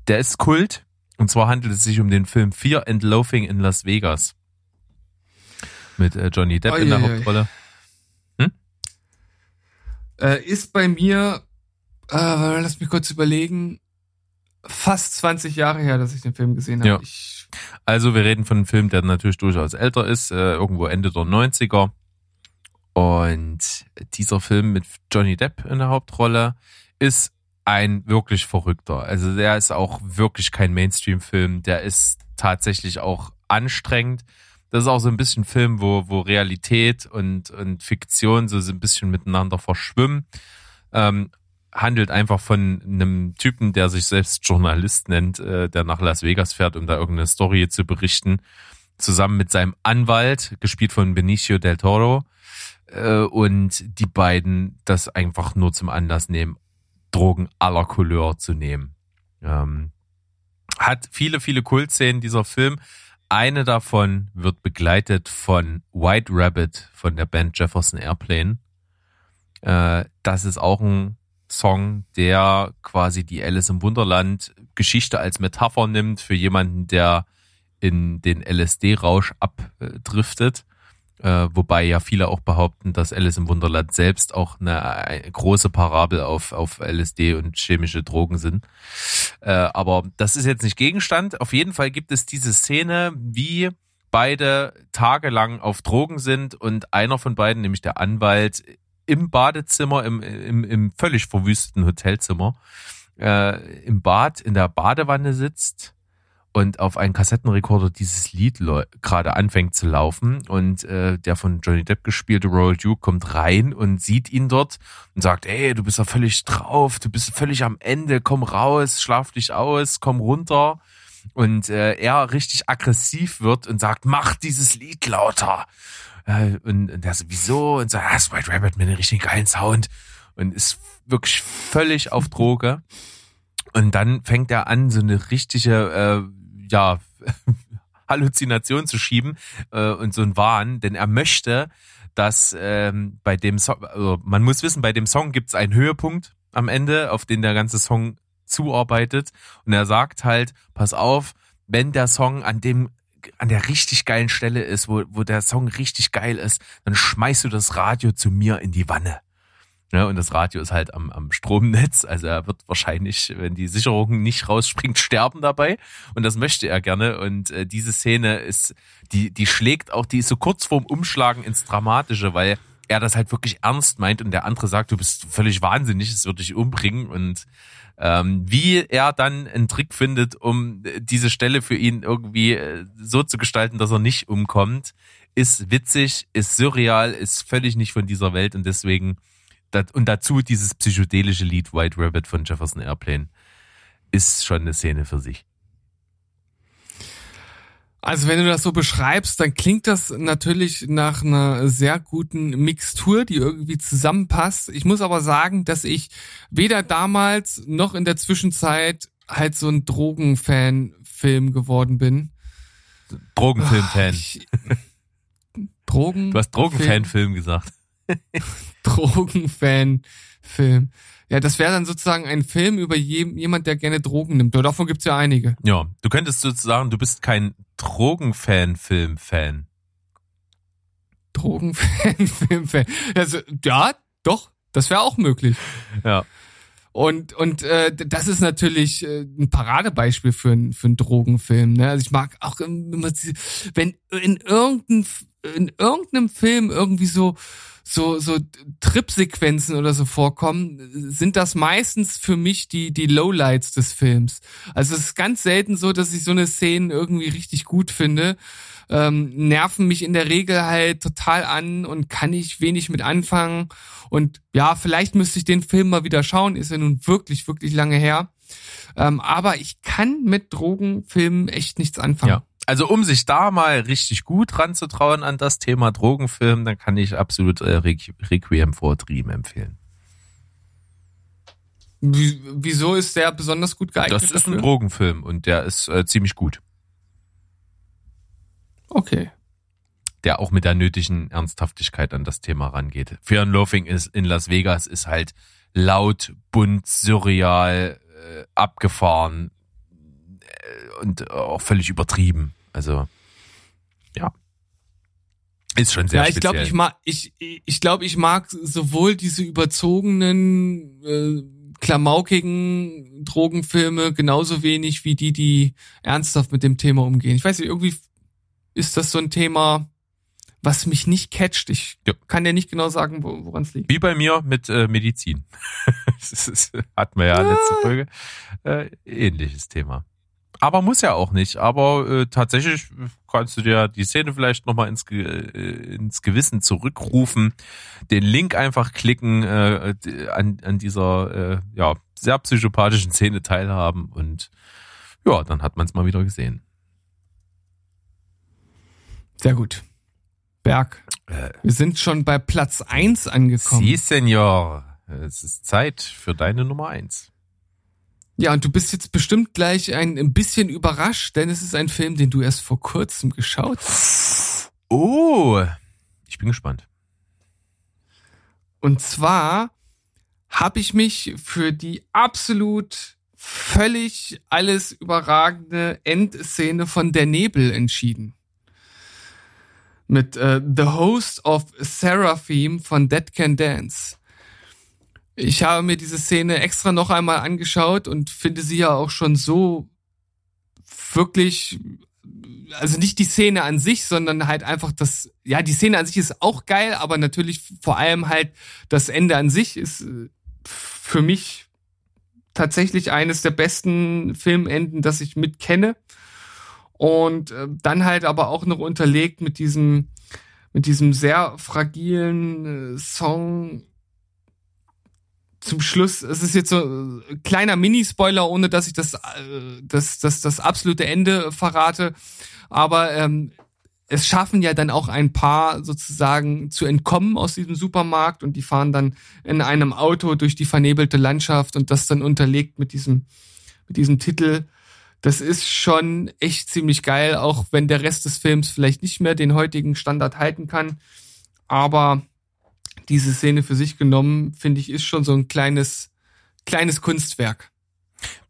Der ist Kult. Und zwar handelt es sich um den Film Fear and Loathing in Las Vegas. Mit äh, Johnny Depp in der Uiuiui. Hauptrolle. Äh, ist bei mir, äh, lass mich kurz überlegen, fast 20 Jahre her, dass ich den Film gesehen habe. Ja. Also wir reden von einem Film, der natürlich durchaus älter ist, äh, irgendwo Ende der 90er. Und dieser Film mit Johnny Depp in der Hauptrolle ist ein wirklich verrückter. Also der ist auch wirklich kein Mainstream-Film. Der ist tatsächlich auch anstrengend. Das ist auch so ein bisschen Film, wo, wo Realität und, und Fiktion so, so ein bisschen miteinander verschwimmen. Ähm, handelt einfach von einem Typen, der sich selbst Journalist nennt, äh, der nach Las Vegas fährt, um da irgendeine Story zu berichten, zusammen mit seinem Anwalt, gespielt von Benicio del Toro, äh, und die beiden das einfach nur zum Anlass nehmen, Drogen aller Couleur zu nehmen. Ähm, hat viele, viele Kultszenen dieser Film. Eine davon wird begleitet von White Rabbit von der Band Jefferson Airplane. Äh, das ist auch ein Song, der quasi die Alice im Wunderland Geschichte als Metapher nimmt für jemanden, der in den LSD-Rausch abdriftet. Äh, wobei ja viele auch behaupten, dass Alice im Wunderland selbst auch eine, eine große Parabel auf, auf LSD und chemische Drogen sind. Äh, aber das ist jetzt nicht Gegenstand. Auf jeden Fall gibt es diese Szene, wie beide tagelang auf Drogen sind und einer von beiden, nämlich der Anwalt, im Badezimmer, im, im, im völlig verwüsteten Hotelzimmer, äh, im Bad, in der Badewanne sitzt und auf einen Kassettenrekorder dieses Lied gerade anfängt zu laufen und äh, der von Johnny Depp gespielte Royal Duke kommt rein und sieht ihn dort und sagt, ey, du bist ja völlig drauf, du bist völlig am Ende, komm raus, schlaf dich aus, komm runter. Und äh, er richtig aggressiv wird und sagt, mach dieses Lied lauter. Äh, und, und der so, wieso? Und sagt, ah, White Rabbit mit einem richtig geilen Sound. Und ist wirklich völlig auf Droge. Und dann fängt er an, so eine richtige, äh, ja, Halluzination zu schieben äh, und so ein Wahn, denn er möchte, dass ähm, bei dem Song, also man muss wissen, bei dem Song gibt's einen Höhepunkt am Ende, auf den der ganze Song zuarbeitet. Und er sagt halt, pass auf, wenn der Song an dem an der richtig geilen Stelle ist, wo, wo der Song richtig geil ist, dann schmeißt du das Radio zu mir in die Wanne. Ja, und das Radio ist halt am, am Stromnetz, also er wird wahrscheinlich, wenn die Sicherung nicht rausspringt, sterben dabei. Und das möchte er gerne. Und äh, diese Szene ist, die, die schlägt auch, die ist so kurz vorm Umschlagen ins Dramatische, weil er das halt wirklich ernst meint und der andere sagt, du bist völlig wahnsinnig, es wird dich umbringen. Und Ähm, wie er dann einen Trick findet, um äh, diese Stelle für ihn irgendwie äh, so zu gestalten, dass er nicht umkommt, ist witzig, ist surreal, ist völlig nicht von dieser Welt und deswegen und dazu dieses psychedelische Lied White Rabbit von Jefferson Airplane ist schon eine Szene für sich. Also wenn du das so beschreibst, dann klingt das natürlich nach einer sehr guten Mixtur, die irgendwie zusammenpasst. Ich muss aber sagen, dass ich weder damals noch in der Zwischenzeit halt so ein Drogenfan-Film geworden bin. Drogenfilm-Fan. Drogen. Du hast Drogenfan-Film gesagt. Drogenfan-Film. Ja, das wäre dann sozusagen ein Film über je, jemand, der gerne Drogen nimmt. Und davon gibt's ja einige. Ja, du könntest sozusagen, du bist kein Drogenfan-Film-Fan. Drogenfan, Filmfan. Also, ja, doch, das wäre auch möglich. Ja. Und, und äh, das ist natürlich äh, ein Paradebeispiel für, ein, für einen Drogenfilm. Ne? Also ich mag auch immer, wenn in, irgendein, in irgendeinem Film irgendwie so so so Trip-Sequenzen oder so vorkommen, sind das meistens für mich die die Lowlights des Films. Also es ist ganz selten so, dass ich so eine Szene irgendwie richtig gut finde. Ähm, nerven mich in der Regel halt total an und kann ich wenig mit anfangen. Und ja, vielleicht müsste ich den Film mal wieder schauen, ist ja nun wirklich, wirklich lange her. Ähm, aber ich kann mit Drogenfilmen echt nichts anfangen. Ja. Also um sich da mal richtig gut ranzutrauen an das Thema Drogenfilm, dann kann ich absolut äh, Requ- Requiem for Dream empfehlen. Wie, wieso ist der besonders gut geeignet? Das ist ein dafür? Drogenfilm und der ist äh, ziemlich gut. Okay. Der auch mit der nötigen Ernsthaftigkeit an das Thema rangeht. Fear and Loathing ist in Las Vegas ist halt laut, bunt, surreal, äh, abgefahren äh, und auch völlig übertrieben. Also ja. Ist schon sehr ja, ich glaube, speziell. ich mag, ich, ich glaube, ich mag sowohl diese überzogenen, äh, klamaukigen Drogenfilme genauso wenig wie die, die ernsthaft mit dem Thema umgehen. Ich weiß nicht, irgendwie ist das so ein Thema, was mich nicht catcht. Ich Ja. kann dir nicht genau sagen, wo- woran es liegt. Wie bei mir mit äh, Medizin. das ist, hatten wir ja letzte Folge. Äh, ähnliches Thema. Aber muss ja auch nicht. Aber äh, tatsächlich kannst du dir die Szene vielleicht nochmal ins, Ge äh, ins Gewissen zurückrufen, den Link einfach klicken, äh, an, an dieser äh, ja, sehr psychopathischen Szene teilhaben und ja, dann hat man es mal wieder gesehen. Sehr gut. Berg. Äh, Wir sind schon bei Platz eins angekommen. Sie, Senior, es ist Zeit für deine Nummer eins. Ja, und du bist jetzt bestimmt gleich ein, ein bisschen überrascht, denn es ist ein Film, den du erst vor kurzem geschaut hast. Oh, ich bin gespannt. Und zwar habe ich mich für die absolut völlig alles überragende Endszene von Der Nebel entschieden. Mit äh, The Host of Seraphim von Dead Can Dance. Ich habe mir diese Szene extra noch einmal angeschaut und finde sie ja auch schon so wirklich, also nicht die Szene an sich, sondern halt einfach das, ja, die Szene an sich ist auch geil, aber natürlich vor allem halt das Ende an sich ist äh, für mich tatsächlich eines der besten Filmenden, das ich mit kenne. Und äh, dann halt aber auch noch unterlegt mit diesem, mit diesem sehr fragilen äh, Song zum Schluss, es ist jetzt so ein kleiner Mini-Spoiler, ohne dass ich das, äh, das, das, das absolute Ende verrate. Aber ähm, es schaffen ja dann auch ein paar sozusagen zu entkommen aus diesem Supermarkt und die fahren dann in einem Auto durch die vernebelte Landschaft und das dann unterlegt mit diesem, mit diesem Titel. Das ist schon echt ziemlich geil, auch wenn der Rest des Films vielleicht nicht mehr den heutigen Standard halten kann. Aber diese Szene für sich genommen, finde ich, ist schon so ein kleines, kleines Kunstwerk.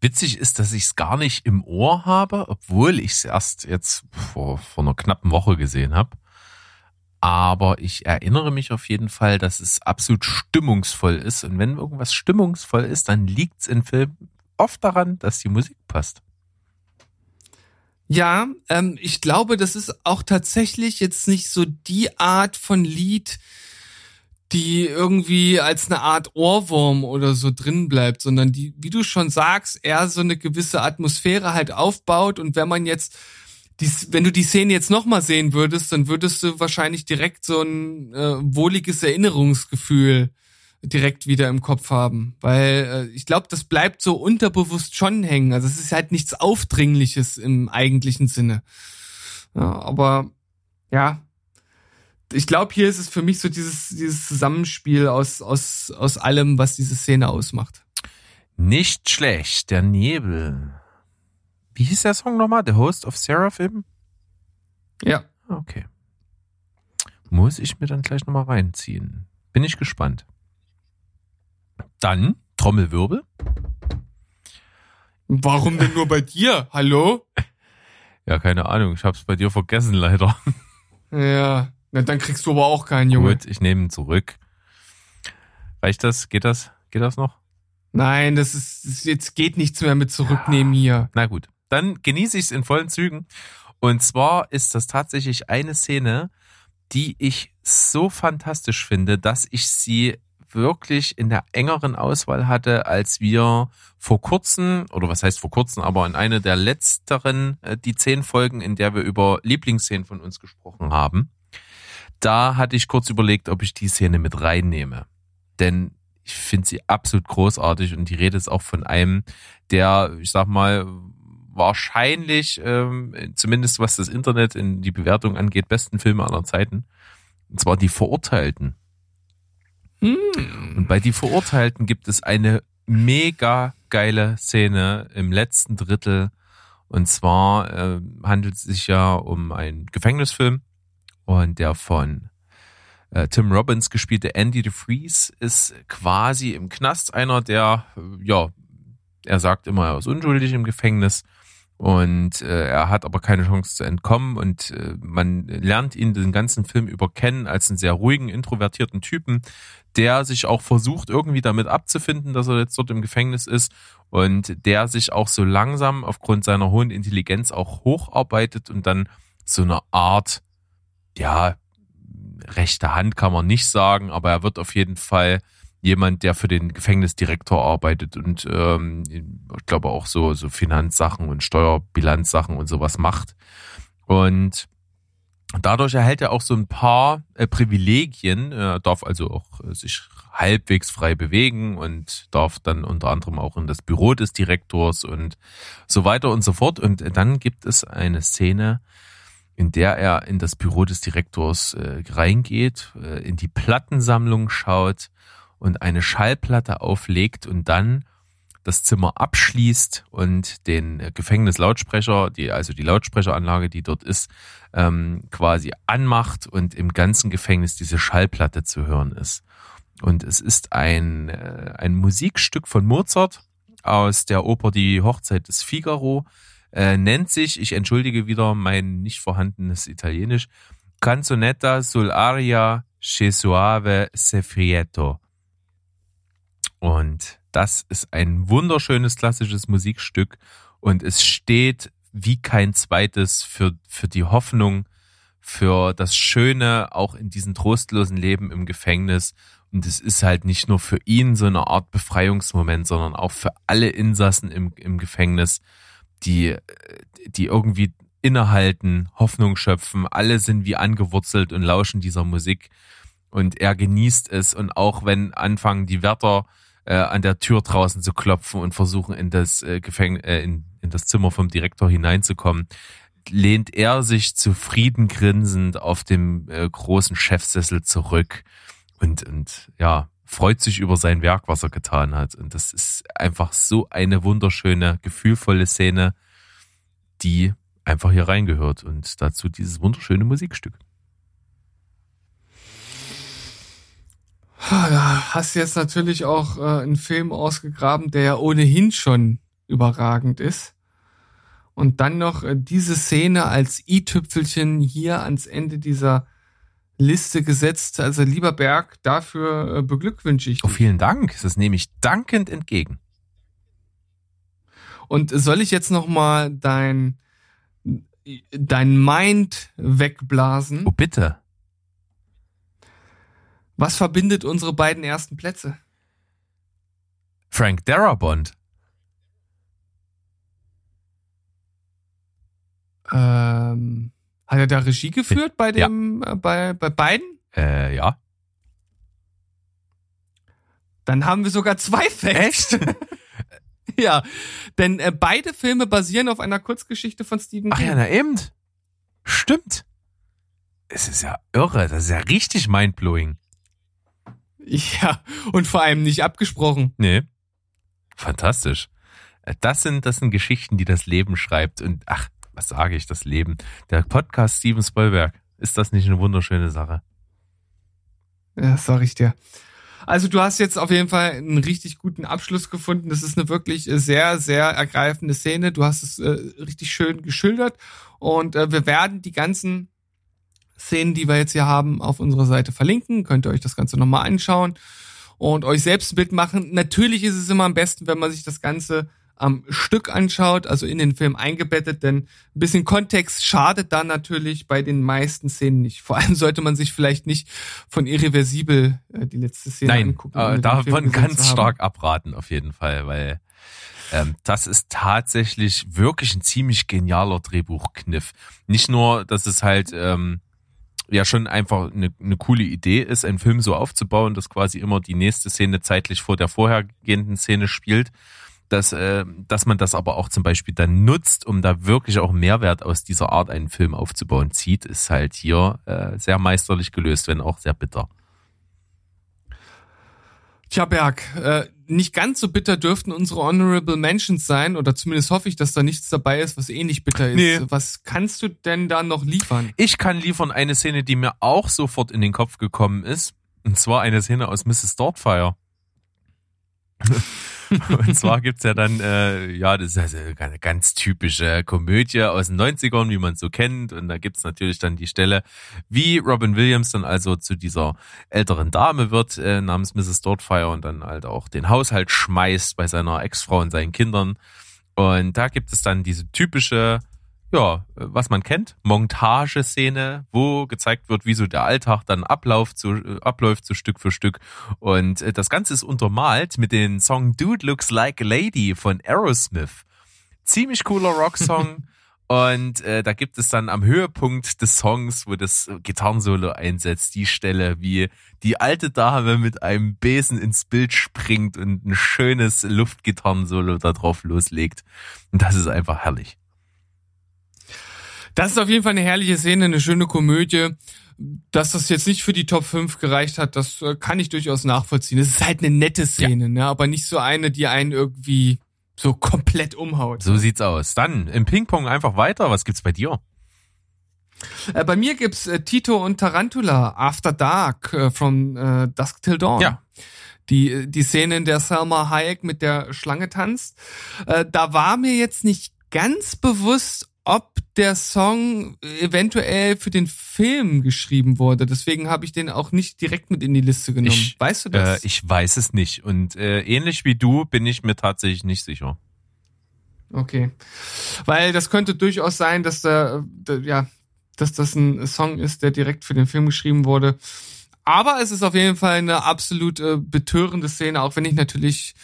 Witzig ist, dass ich es gar nicht im Ohr habe, obwohl ich es erst jetzt vor, vor einer knappen Woche gesehen habe. Aber ich erinnere mich auf jeden Fall, dass es absolut stimmungsvoll ist. Und wenn irgendwas stimmungsvoll ist, dann liegt es in Filmen oft daran, dass die Musik passt. Ja, ähm, ich glaube, das ist auch tatsächlich jetzt nicht so die Art von Lied, die irgendwie als eine Art Ohrwurm oder so drin bleibt, sondern die, wie du schon sagst, eher so eine gewisse Atmosphäre halt aufbaut und wenn man jetzt die, wenn du die Szene jetzt nochmal sehen würdest, dann würdest du wahrscheinlich direkt so ein äh, wohliges Erinnerungsgefühl direkt wieder im Kopf haben. Weil äh, ich glaube, das bleibt so unterbewusst schon hängen. Also es ist halt nichts Aufdringliches im eigentlichen Sinne. Ja, aber ja, ich glaube, hier ist es für mich so dieses, dieses Zusammenspiel aus, aus, aus allem, was diese Szene ausmacht. Nicht schlecht, der Nebel. Wie hieß der Song nochmal? The Host of Seraphim? Ja. Okay. Muss ich mir dann gleich nochmal reinziehen. Bin ich gespannt. Dann Trommelwirbel. Warum denn nur bei dir? Hallo? Ja, keine Ahnung. Ich hab's bei dir vergessen, leider. Ja. Na, dann kriegst du aber auch keinen, Junge. Gut, ich nehme ihn zurück. Reicht das? Geht das? Geht das noch? Nein, das ist, das jetzt geht nichts mehr mit zurücknehmen hier. Na gut. Dann genieße ich es in vollen Zügen. Und zwar ist das tatsächlich eine Szene, die ich so fantastisch finde, dass ich sie wirklich in der engeren Auswahl hatte, als wir vor kurzem, oder was heißt vor kurzem, aber in einer der letzteren, äh, die zehn Folgen, in der wir über Lieblingsszenen von uns gesprochen haben. Da hatte ich kurz überlegt, ob ich die Szene mit reinnehme. Denn ich finde sie absolut großartig und die Rede ist auch von einem, der, ich sag mal, wahrscheinlich, ähm, zumindest was das Internet in die Bewertung angeht, besten Filme aller Zeiten. Und zwar die Verurteilten. Und bei die Verurteilten gibt es eine mega geile Szene im letzten Drittel. Und zwar äh, handelt es sich ja um einen Gefängnisfilm und der von äh, Tim Robbins gespielte Andy DeFries ist quasi im Knast einer, der, ja, er sagt immer, er ist unschuldig im Gefängnis. Und äh, er hat aber keine Chance zu entkommen. Und äh, man lernt ihn den ganzen Film über kennen als einen sehr ruhigen, introvertierten Typen, der sich auch versucht irgendwie damit abzufinden, dass er jetzt dort im Gefängnis ist. Und der sich auch so langsam aufgrund seiner hohen Intelligenz auch hocharbeitet und dann so eine Art, ja, rechte Hand kann man nicht sagen, aber er wird auf jeden Fall jemand, der für den Gefängnisdirektor arbeitet und ähm, ich glaube auch so, so Finanzsachen und Steuerbilanzsachen und sowas macht. Und dadurch erhält er auch so ein paar äh, Privilegien. Er darf also auch äh, sich halbwegs frei bewegen und darf dann unter anderem auch in das Büro des Direktors und so weiter und so fort. Und dann gibt es eine Szene, in der er in das Büro des Direktors äh, reingeht, äh, in die Plattensammlung schaut und eine Schallplatte auflegt und dann das Zimmer abschließt und den Gefängnislautsprecher, die, also die Lautsprecheranlage, die dort ist, ähm, quasi anmacht und im ganzen Gefängnis diese Schallplatte zu hören ist. Und es ist ein, äh, ein Musikstück von Mozart aus der Oper Die Hochzeit des Figaro, äh, nennt sich, ich entschuldige wieder mein nicht vorhandenes Italienisch, Canzonetta sul aria che suave sefrieto. Und das ist ein wunderschönes klassisches Musikstück und es steht wie kein zweites für, für die Hoffnung, für das Schöne auch in diesem trostlosen Leben im Gefängnis. Und es ist halt nicht nur für ihn so eine Art Befreiungsmoment, sondern auch für alle Insassen im, im Gefängnis, die, die irgendwie innehalten, Hoffnung schöpfen. Alle sind wie angewurzelt und lauschen dieser Musik. Und er genießt es. Und auch wenn anfangen die Wärter äh, an der Tür draußen zu klopfen und versuchen in das äh, Gefängnis, äh, in, in das Zimmer vom Direktor hineinzukommen, lehnt er sich zufrieden grinsend auf dem äh, großen Chefsessel zurück und, und ja, freut sich über sein Werk, was er getan hat. Und das ist einfach so eine wunderschöne, gefühlvolle Szene, die einfach hier reingehört und dazu dieses wunderschöne Musikstück. Ja, hast jetzt natürlich auch äh, einen Film ausgegraben, der ja ohnehin schon überragend ist. Und dann noch äh, diese Szene als i-Tüpfelchen hier ans Ende dieser Liste gesetzt. Also lieber Berg, dafür äh, beglückwünsche ich Oh, dich. vielen Dank. Das nehme ich dankend entgegen. Und soll ich jetzt noch mal dein dein Mind wegblasen? Oh, bitte. Was verbindet unsere beiden ersten Plätze? Frank Darabont. Ähm, hat er da Regie geführt bei Ja. dem, äh, bei, bei beiden? Äh, ja. Dann haben wir sogar zwei Facts. Echt? ja, denn äh, beide Filme basieren auf einer Kurzgeschichte von Stephen Ach King. ja, na eben. Stimmt. Es ist ja irre. Das ist ja richtig mindblowing. Ja, und vor allem nicht abgesprochen. Nee. Fantastisch. Äh, Das sind, das sind Geschichten, die das Leben schreibt. Und ach, was sage ich, das Leben? Der Podcast Steven Spielberg. Ist das nicht eine wunderschöne Sache? Ja, sag ich dir. Also du hast jetzt auf jeden Fall einen richtig guten Abschluss gefunden. Das ist eine wirklich äh, sehr, sehr ergreifende Szene. Du hast es äh, richtig schön geschildert. Und äh, wir werden die ganzen Szenen, die wir jetzt hier haben, auf unserer Seite verlinken. Könnt ihr euch das Ganze nochmal anschauen und euch selbst ein Bild machen. Natürlich ist es immer am besten, wenn man sich das Ganze am Stück anschaut, also in den Film eingebettet, denn ein bisschen Kontext schadet da natürlich bei den meisten Szenen nicht. Vor allem sollte man sich vielleicht nicht von Irreversibel äh, die letzte Szene Nein, angucken. äh, den Film davon ganz stark abraten, auf jeden Fall, weil ähm, das ist tatsächlich wirklich ein ziemlich genialer Drehbuchkniff. Nicht nur, dass es halt ähm, ja schon einfach eine, eine coole Idee ist, einen Film so aufzubauen, dass quasi immer die nächste Szene zeitlich vor der vorhergehenden Szene spielt, dass, äh, dass man das aber auch zum Beispiel dann nutzt, um da wirklich auch Mehrwert aus dieser Art einen Film aufzubauen zieht, ist halt hier äh, sehr meisterlich gelöst, wenn auch sehr bitter. Tja, Berg, äh, nicht ganz so bitter dürften unsere Honorable Mentions sein, oder zumindest hoffe ich, dass da nichts dabei ist, was ähnlich bitter ist. Nee. Was kannst du denn da noch liefern? Ich kann liefern eine Szene, die mir auch sofort in den Kopf gekommen ist. Und zwar eine Szene aus Mrs. Doubtfire. und zwar gibt's ja dann, äh, ja, das ist also eine ganz typische Komödie aus den 90ern, wie man so kennt. Und da gibt's natürlich dann die Stelle, wie Robin Williams dann also zu dieser älteren Dame wird, äh, namens Mrs. Doubtfire und dann halt auch den Haushalt schmeißt bei seiner Ex-Frau und seinen Kindern. Und da gibt es dann diese typische ja, was man kennt, Montageszene, wo gezeigt wird, wie so der Alltag dann abläuft, so, äh, abläuft, so Stück für Stück. Und äh, das Ganze ist untermalt mit dem Song Dude Looks Like a Lady von Aerosmith. Ziemlich cooler Rocksong. Und äh, da gibt es dann am Höhepunkt des Songs, wo das Gitarrensolo einsetzt, die Stelle, wie die alte Dame mit einem Besen ins Bild springt und ein schönes Luftgitarrensolo da drauf loslegt. Und das ist einfach herrlich. Das ist auf jeden Fall eine herrliche Szene, eine schöne Komödie. Dass das jetzt nicht für die Top 5 gereicht hat, das äh, kann ich durchaus nachvollziehen. Es ist halt eine nette Szene, ne? aber nicht so eine, die einen irgendwie so komplett umhaut. So sieht's aus. Dann im Ping-Pong einfach weiter. Was gibt's bei dir? Äh, bei mir gibt's äh, Tito und Tarantula, After Dark, äh, from äh, Dusk Till Dawn. Ja. Die, die Szene, in der Selma Hayek mit der Schlange tanzt. Da war mir jetzt nicht ganz bewusst, ob der Song eventuell für den Film geschrieben wurde. Deswegen habe ich den auch nicht direkt mit in die Liste genommen. Ich, weißt du das? Äh, ich weiß es nicht. Und äh, ähnlich wie du bin ich mir tatsächlich nicht sicher. Okay. Weil das könnte durchaus sein, dass da, da ja, dass das ein Song ist, der direkt für den Film geschrieben wurde. Aber es ist auf jeden Fall eine absolut äh, betörende Szene, auch wenn ich natürlich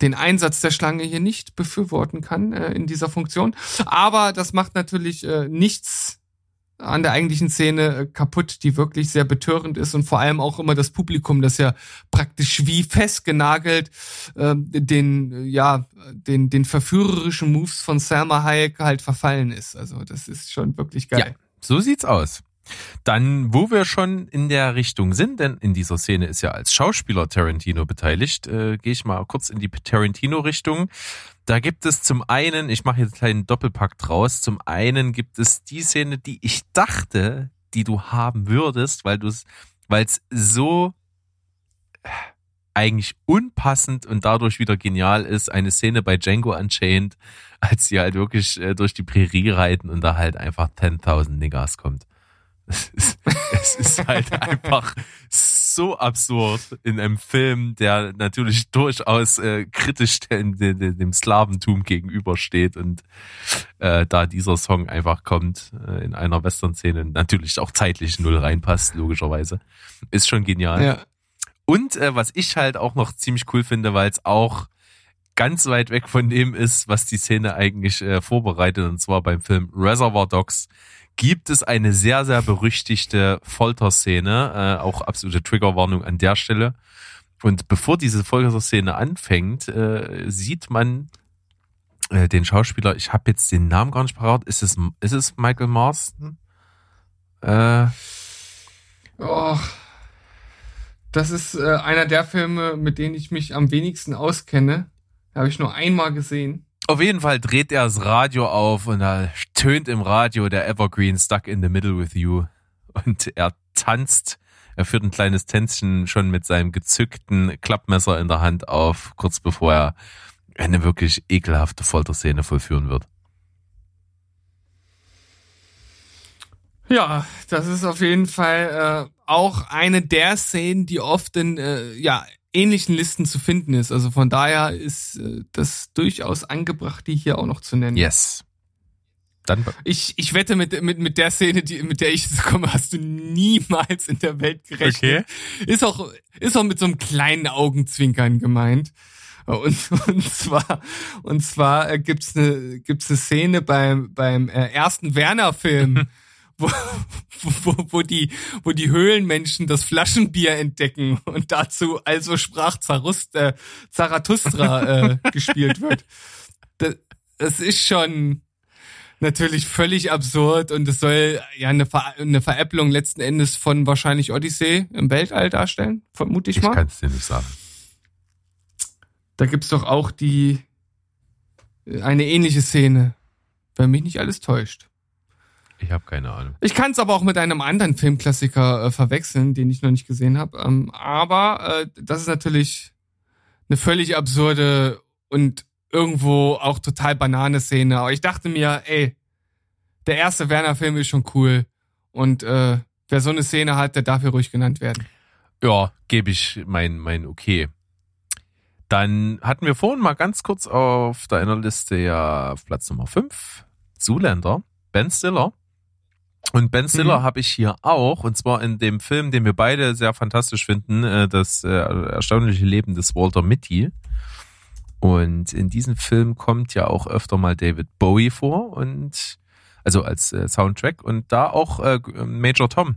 den Einsatz der Schlange hier nicht befürworten kann äh, in dieser Funktion. Aber das macht natürlich äh, nichts an der eigentlichen Szene äh, kaputt, die wirklich sehr betörend ist und vor allem auch immer das Publikum, das ja praktisch wie festgenagelt äh, den ja den den verführerischen Moves von Selma Hayek halt verfallen ist. Also das ist schon wirklich geil. Ja, so sieht's aus. Dann, wo wir schon in der Richtung sind, denn in dieser Szene ist ja als Schauspieler Tarantino beteiligt, äh, gehe ich mal kurz in die Tarantino-Richtung. Da gibt es zum einen, ich mache jetzt einen kleinen Doppelpack draus, zum einen gibt es die Szene, die ich dachte, die du haben würdest, weil du es, weil es so äh, eigentlich unpassend und dadurch wieder genial ist, eine Szene bei Django Unchained, als sie halt wirklich äh, durch die Prärie reiten und da halt einfach 10.000 Niggas kommt. Es ist, es ist halt einfach so absurd in einem Film, der natürlich durchaus äh, kritisch dem, dem, dem Slaventum gegenübersteht und äh, da dieser Song einfach kommt äh, in einer Western-Szene, natürlich auch zeitlich null reinpasst, logischerweise, ist schon genial. Ja. Und äh, was ich halt auch noch ziemlich cool finde, weil es auch ganz weit weg von dem ist, was die Szene eigentlich äh, vorbereitet, und zwar beim Film Reservoir Dogs gibt es eine sehr, sehr berüchtigte Folterszene, äh, auch absolute Triggerwarnung an der Stelle. Und bevor diese Folterszene anfängt, äh, sieht man äh, den Schauspieler, ich habe jetzt den Namen gar nicht parat, ist es, ist es Michael Marston? Äh, Oh, das ist äh, einer der Filme, mit denen ich mich am wenigsten auskenne. Habe ich nur einmal gesehen. Auf jeden Fall dreht er das Radio auf und da tönt im Radio der Evergreen Stuck in the Middle with You. Und er tanzt, er führt ein kleines Tänzchen schon mit seinem gezückten Klappmesser in der Hand auf, kurz bevor er eine wirklich ekelhafte Folterszene vollführen wird. Ja, das ist auf jeden Fall äh, auch eine der Szenen, die oft in äh, ja, ähnlichen Listen zu finden ist. Also von daher ist äh, das durchaus angebracht, die hier auch noch zu nennen. Yes. Dann, Ich, ich wette, mit, mit, mit der Szene, die, mit der ich jetzt komme, hast du niemals in der Welt gerechnet. Ist auch, ist auch mit so einem kleinen Augenzwinkern gemeint. Und, und zwar, und zwar äh, gibt's eine, gibt's eine Szene beim, beim äh, ersten Werner-Film, wo, wo, wo, die, wo die Höhlenmenschen das Flaschenbier entdecken und dazu also sprach Zarust, äh, Zarathustra äh, gespielt wird. Das, das ist schon natürlich völlig absurd und es soll ja eine, Ver eine Veräpplung letzten Endes von wahrscheinlich Odyssey im Weltall darstellen, vermute ich ich mal. kann es dir nicht sagen. Da gibt's doch auch die eine ähnliche Szene, wenn mich nicht alles täuscht. Ich habe keine Ahnung. Ich kann es aber auch mit einem anderen Filmklassiker äh, verwechseln, den ich noch nicht gesehen habe. Ähm, aber äh, das ist natürlich eine völlig absurde und irgendwo auch total banane Szene. Aber ich dachte mir, ey, der erste Werner-Film ist schon cool. Und äh, wer so eine Szene hat, der darf hier ruhig genannt werden. Ja, gebe ich mein, mein Okay. Dann hatten wir vorhin mal ganz kurz auf deiner Liste ja auf Platz Nummer 5, Zuländer, Ben Stiller. Und Ben Stiller Mhm. habe ich hier auch, und zwar in dem Film, den wir beide sehr fantastisch finden, äh, das äh, erstaunliche Leben des Walter Mitty. Und in diesem Film kommt ja auch öfter mal David Bowie vor und also als äh, Soundtrack und da auch äh, Major Tom.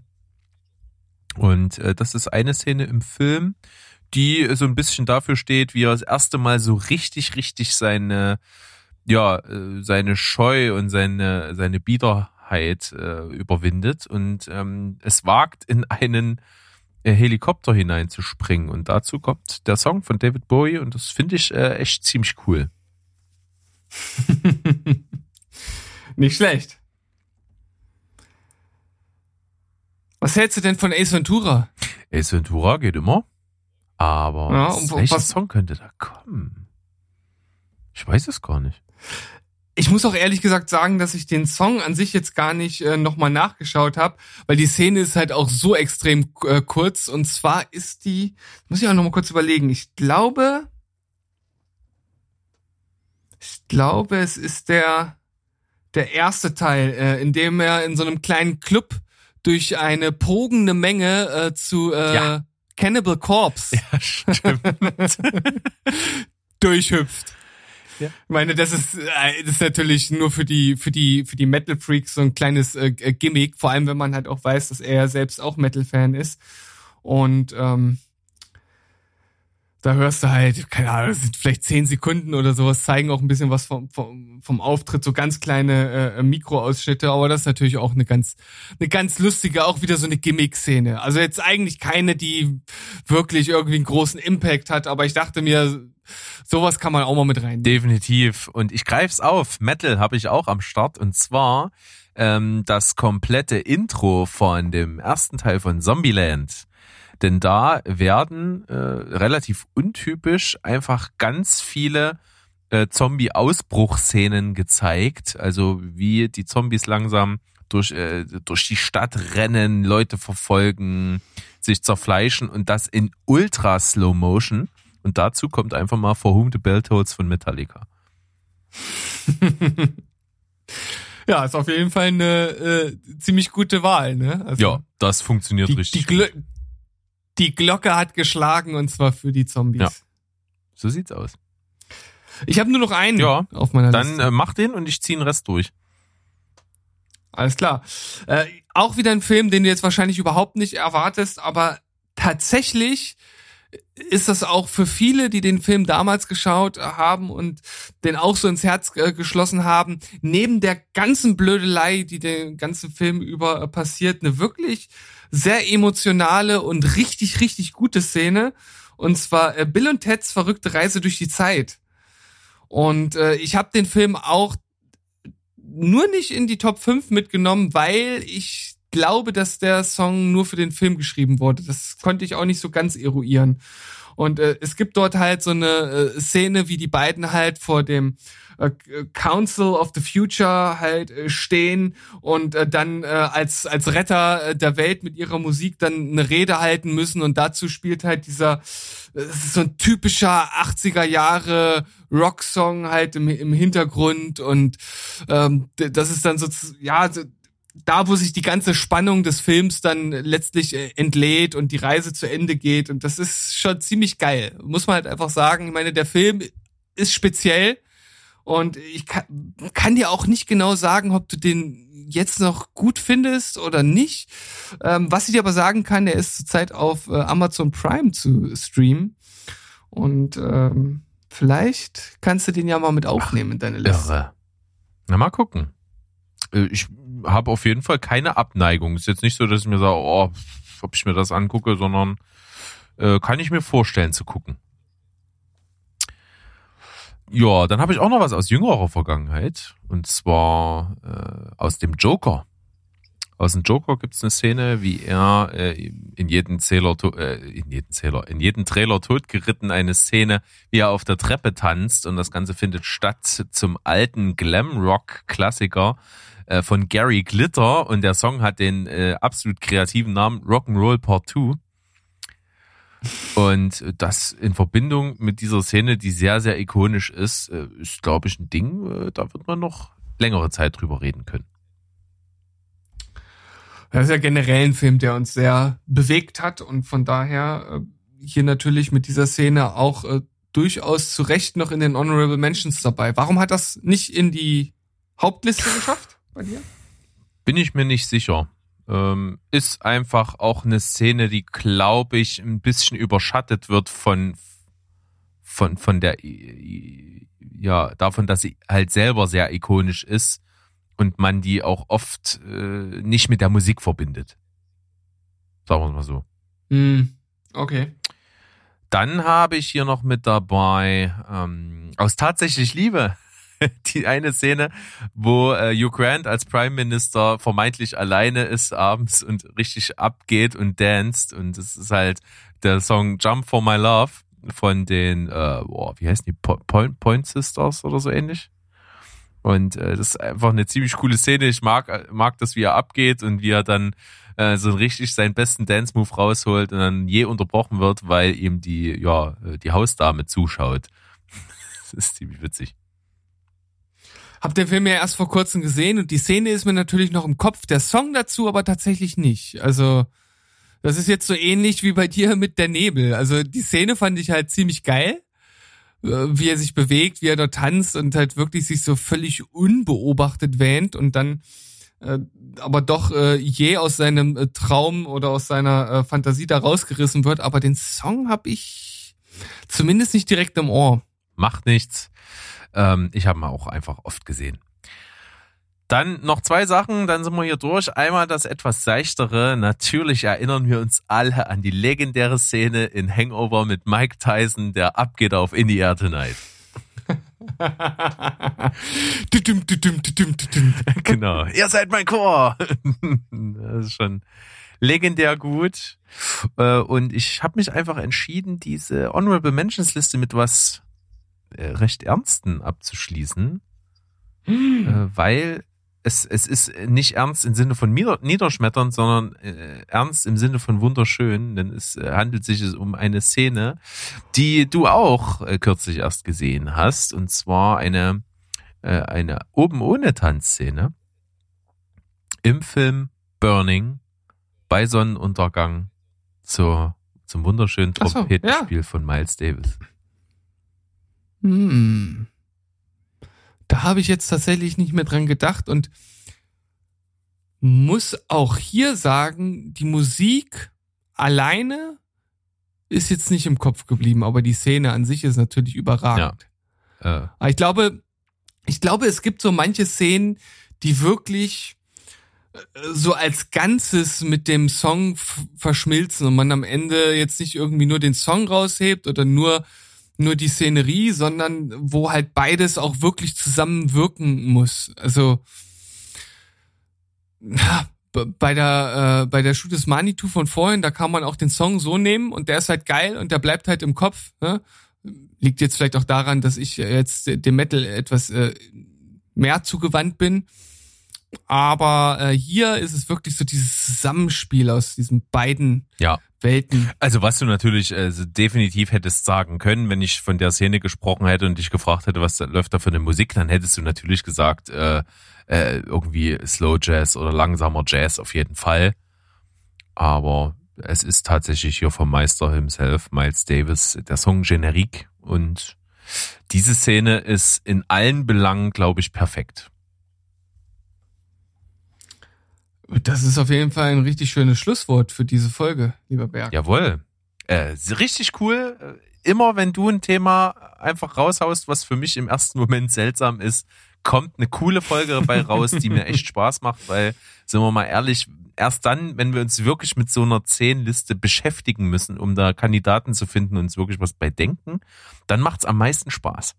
Und äh, das ist eine Szene im Film, die so ein bisschen dafür steht, wie er das erste Mal so richtig, richtig seine, ja, äh, seine Scheu und seine, seine Biederheit äh, überwindet und ähm, es wagt, in einen äh, Helikopter hineinzuspringen. Und dazu kommt der Song von David Bowie und das finde ich äh, echt ziemlich cool. nicht schlecht. Was hältst du denn von Ace Ventura? Ace Ventura geht immer. Aber Ja, was, welcher was- Song könnte da kommen? Ich weiß es gar nicht. Ich muss auch ehrlich gesagt sagen, dass ich den Song an sich jetzt gar nicht äh, nochmal nachgeschaut habe, weil die Szene ist halt auch so extrem äh, kurz. Und zwar ist die, muss ich auch nochmal kurz überlegen, ich glaube, ich glaube, es ist der, der erste Teil, äh, in dem er in so einem kleinen Club durch eine pogende Menge äh, zu äh, Ja. Cannibal Corpse Ja, durchhüpft. Ja. Ich meine, das ist, äh, das ist natürlich nur für die, für die, für die Metal Freaks so ein kleines äh, äh, Gimmick, vor allem wenn man halt auch weiß, dass er selbst auch Metal-Fan ist. Und ähm, da hörst du halt, keine Ahnung, das sind vielleicht zehn Sekunden oder sowas, zeigen auch ein bisschen was vom, vom, vom Auftritt, so ganz kleine äh, Mikroausschnitte, aber das ist natürlich auch eine ganz, eine ganz lustige, auch wieder so eine Gimmick-Szene. Also jetzt eigentlich keine, die wirklich irgendwie einen großen Impact hat, aber ich dachte mir, sowas kann man auch mal mit rein. Definitiv. Und ich greif's auf. Metal habe ich auch am Start. Und zwar ähm, das komplette Intro von dem ersten Teil von Zombieland. Denn da werden äh, relativ untypisch einfach ganz viele äh, Zombie-Ausbruchsszenen gezeigt. Also wie die Zombies langsam durch, äh, durch die Stadt rennen, Leute verfolgen, sich zerfleischen und das in ultra Slow Motion. Und dazu kommt einfach mal For Whom the Bell Tolls von Metallica. Ja, ist auf jeden Fall eine äh, ziemlich gute Wahl, ne? Also Ja, das funktioniert die, richtig. die, Glo die Glocke hat geschlagen und zwar für die Zombies. Ja. So sieht's aus. Ich habe nur noch einen Ja, auf meiner Dann Liste. äh, mach den und ich ziehe den Rest durch. Alles klar. Äh, auch wieder ein Film, den du jetzt wahrscheinlich überhaupt nicht erwartest, aber tatsächlich ist das auch für viele, die den Film damals geschaut haben und den auch so ins Herz äh, geschlossen haben, neben der ganzen Blödelei, die den ganzen Film über äh, passiert, eine wirklich sehr emotionale und richtig, richtig gute Szene. Und zwar äh, Bill und Teds verrückte Reise durch die Zeit. Und äh, ich habe den Film auch nur nicht in die Top 5 mitgenommen, weil ich glaube, dass der Song nur für den Film geschrieben wurde. Das konnte ich auch nicht so ganz eruieren. Und äh, es gibt dort halt so eine äh, Szene, wie die beiden halt vor dem äh, Council of the Future halt äh, stehen und äh, dann äh, als als Retter äh, der Welt mit ihrer Musik dann eine Rede halten müssen und dazu spielt halt dieser äh, so ein typischer 80er Jahre Rocksong halt im, im Hintergrund und ähm, das ist dann so ja da, wo sich die ganze Spannung des Films dann letztlich äh, entlädt und die Reise zu Ende geht. Und das ist schon ziemlich geil. Muss man halt einfach sagen. Ich meine, der Film ist speziell. Und ich kann, kann dir auch nicht genau sagen, ob du den jetzt noch gut findest oder nicht. Ähm, was ich dir aber sagen kann, der ist zurzeit auf äh, Amazon Prime zu streamen. Und ähm, vielleicht kannst du den ja mal mit aufnehmen in deine Liste. Irre. Na, mal gucken. Äh, Ich habe auf jeden Fall keine Abneigung. Ist jetzt nicht so, dass ich mir sage, oh, ob ich mir das angucke, sondern äh, kann ich mir vorstellen zu gucken. Ja, dann habe ich auch noch was aus jüngerer Vergangenheit. Und zwar äh, aus dem Joker. Aus dem Joker gibt es eine Szene, wie er äh, in jeden Zähler, äh, in jeden Zähler, in jeden Trailer totgeritten eine Szene, wie er auf der Treppe tanzt und das Ganze findet statt zum alten Glam-Rock-Klassiker äh, von Gary Glitter und der Song hat den äh, absolut kreativen Namen Rock'n'Roll Part 2. Und das in Verbindung mit dieser Szene, die sehr, sehr ikonisch ist, äh, ist, glaube ich, ein Ding, äh, da wird man noch längere Zeit drüber reden können. Das ist ja generell ein Film, der uns sehr bewegt hat und von daher hier natürlich mit dieser Szene auch durchaus zu Recht noch in den Honorable Mentions dabei. Warum hat das nicht in die Hauptliste geschafft bei dir? Bin ich mir nicht sicher. Ähm, ist einfach auch eine Szene, die, glaube ich, ein bisschen überschattet wird von, von, von der, ja, davon, dass sie halt selber sehr ikonisch ist und man die auch oft äh, nicht mit der Musik verbindet. Sagen wir es mal so. Hm, okay. Dann habe ich hier noch mit dabei ähm, aus tatsächlich Liebe die eine Szene, wo äh, Hugh Grant als Prime Minister vermeintlich alleine ist abends und richtig abgeht und danst und es ist halt der Song Jump for My Love von den, äh, boah, wie heißen die, Po- Point, Point Sisters oder so ähnlich. Und äh, das ist einfach eine ziemlich coole Szene. Ich mag, mag das, wie er abgeht und wie er dann äh, so richtig seinen besten Dance-Move rausholt und dann je unterbrochen wird, weil ihm die, ja, äh, die Hausdame zuschaut. das ist ziemlich witzig. Hab den Film ja erst vor kurzem gesehen und die Szene ist mir natürlich noch im Kopf, der Song dazu aber tatsächlich nicht. Also, das ist jetzt so ähnlich wie bei dir mit der Nebel. Also, die Szene fand ich halt ziemlich geil, äh, wie er sich bewegt, wie er dort tanzt und halt wirklich sich so völlig unbeobachtet wähnt und dann äh, aber doch äh, je aus seinem äh, Traum oder aus seiner äh, Fantasie da rausgerissen wird. Aber den Song hab ich zumindest nicht direkt im Ohr. Macht nichts. Ähm, ich habe ihn auch einfach oft gesehen. Dann noch zwei Sachen, dann sind wir hier durch. Einmal das etwas seichtere. Natürlich erinnern wir uns alle an die legendäre Szene in Hangover mit Mike Tyson, der abgeht auf In the Air Tonight. Genau. Ihr seid mein Chor. das ist schon legendär gut. Äh, Und ich habe mich einfach entschieden, diese Honorable Mentions Liste mit was äh, recht Ernsten abzuschließen, äh, weil es, es ist nicht ernst im Sinne von nieder, niederschmettern, sondern äh, ernst im Sinne von wunderschön, denn es äh, handelt sich um eine Szene, die du auch äh, kürzlich erst gesehen hast, und zwar eine, äh, eine oben ohne Tanzszene im Film Burning bei Sonnenuntergang zur, zum wunderschönen Ach so, Trompetenspiel von Miles Davis. Hm. Da habe ich jetzt tatsächlich nicht mehr dran gedacht und muss auch hier sagen, die Musik alleine ist jetzt nicht im Kopf geblieben, aber die Szene an sich ist natürlich überragend. Äh, Aber ich glaube, ich glaube, es gibt so manche Szenen, die wirklich äh, so als Ganzes mit dem Song verschmilzen und man am Ende jetzt nicht irgendwie nur den Song raushebt oder nur nur die Szenerie, sondern wo halt beides auch wirklich zusammenwirken muss. Also b- bei der äh, bei der Shoot is Manitou von vorhin, da kann man auch den Song so nehmen und der ist halt geil und der bleibt halt im Kopf. Ne? Liegt jetzt vielleicht auch daran, dass ich jetzt dem Metal etwas äh, mehr zugewandt bin. Aber äh, hier ist es wirklich so dieses Zusammenspiel aus diesen beiden ja. Welten. Also was du natürlich äh, definitiv hättest sagen können, wenn ich von der Szene gesprochen hätte und dich gefragt hätte, was da, läuft da für eine Musik, dann hättest du natürlich gesagt, äh, äh, irgendwie Slow Jazz oder langsamer Jazz auf jeden Fall. Aber es ist tatsächlich hier vom Meister himself, Miles Davis, der Song Generique und diese Szene ist in allen Belangen, glaube ich, perfekt. Das ist auf jeden Fall ein richtig schönes Schlusswort für diese Folge, lieber Berg. Jawohl. Äh, richtig cool. Äh, Immer wenn du ein Thema einfach raushaust, was für mich im ersten Moment seltsam ist, kommt eine coole Folge dabei raus, die mir echt Spaß macht, weil, sind wir mal ehrlich, erst dann, wenn wir uns wirklich mit so einer Zehn-Liste beschäftigen müssen, um da Kandidaten zu finden und uns wirklich was bei denken, dann macht's am meisten Spaß.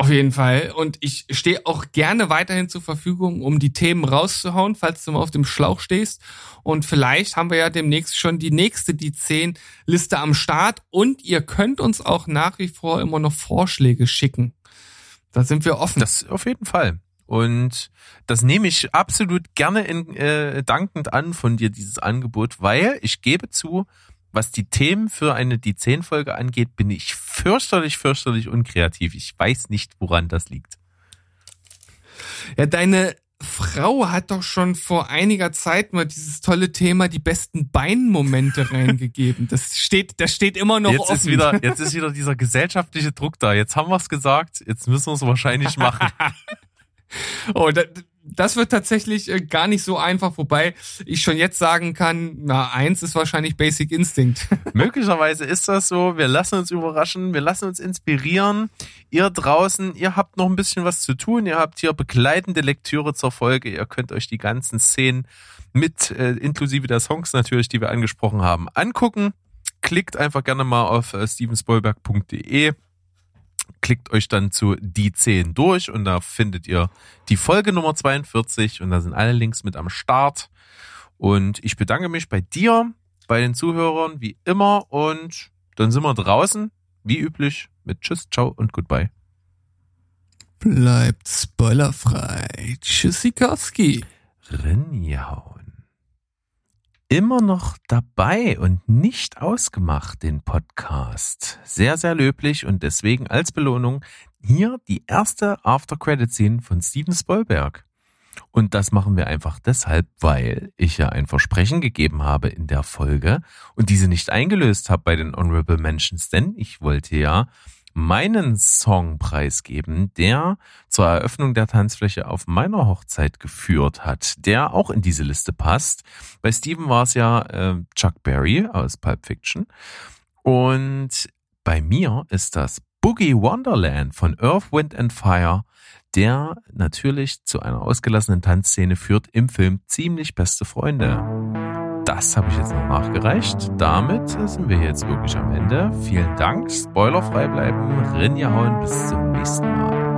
Auf jeden Fall. Und ich stehe auch gerne weiterhin zur Verfügung, um die Themen rauszuhauen, falls du mal auf dem Schlauch stehst. Und vielleicht haben wir ja demnächst schon die nächste, die 10 Liste am Start. Und ihr könnt uns auch nach wie vor immer noch Vorschläge schicken. Da sind wir offen. Das auf jeden Fall. Und das nehme ich absolut gerne in, äh, dankend an von dir, dieses Angebot, weil ich gebe zu, was die Themen für eine die 10 Folge angeht, bin ich fürchterlich, fürchterlich unkreativ. Ich weiß nicht, woran das liegt. Ja, deine Frau hat doch schon vor einiger Zeit mal dieses tolle Thema die besten Beinmomente reingegeben. Das steht, das steht immer noch Jetzt offen. ist wieder, jetzt ist wieder dieser gesellschaftliche Druck da. Jetzt haben wir es gesagt, jetzt müssen wir es wahrscheinlich machen. Oh, da, das wird tatsächlich äh, gar nicht so einfach, wobei ich schon jetzt sagen kann, na, eins ist wahrscheinlich Basic Instinct. Möglicherweise ist das so. Wir lassen uns überraschen, wir lassen uns inspirieren. Ihr draußen, ihr habt noch ein bisschen was zu tun. Ihr habt hier begleitende Lektüre zur Folge. Ihr könnt euch die ganzen Szenen mit, äh, inklusive der Songs natürlich, die wir angesprochen haben, angucken. Klickt einfach gerne mal auf äh, stevenspoilberg.de. Klickt euch dann zu die 10 durch und da findet ihr die Folge Nummer 42 und da sind alle Links mit am Start. Und ich bedanke mich bei dir, bei den Zuhörern, wie immer. Und dann sind wir draußen, wie üblich, mit Tschüss, Ciao und Goodbye. Bleibt spoilerfrei. Tschüssikowski. Rinjauen. Immer noch dabei und nicht ausgemacht, den Podcast. Sehr, sehr löblich und deswegen als Belohnung hier die erste After-Credit-Scene von Steven Spielberg. Und das machen wir einfach deshalb, weil ich ja ein Versprechen gegeben habe in der Folge und diese nicht eingelöst habe bei den Honorable Mentions, denn ich wollte ja meinen Song preisgeben, der zur Eröffnung der Tanzfläche auf meiner Hochzeit geführt hat, der auch in diese Liste passt. Bei Steven war es ja äh, Chuck Berry aus Pulp Fiction und bei mir ist das Boogie Wonderland von Earth, Wind and Fire, der natürlich zu einer ausgelassenen Tanzszene führt im Film Ziemlich beste Freunde. Das habe ich jetzt noch nachgereicht. Damit sind wir jetzt wirklich am Ende. Vielen Dank. Spoilerfrei bleiben. Rinja hauen. Bis zum nächsten Mal.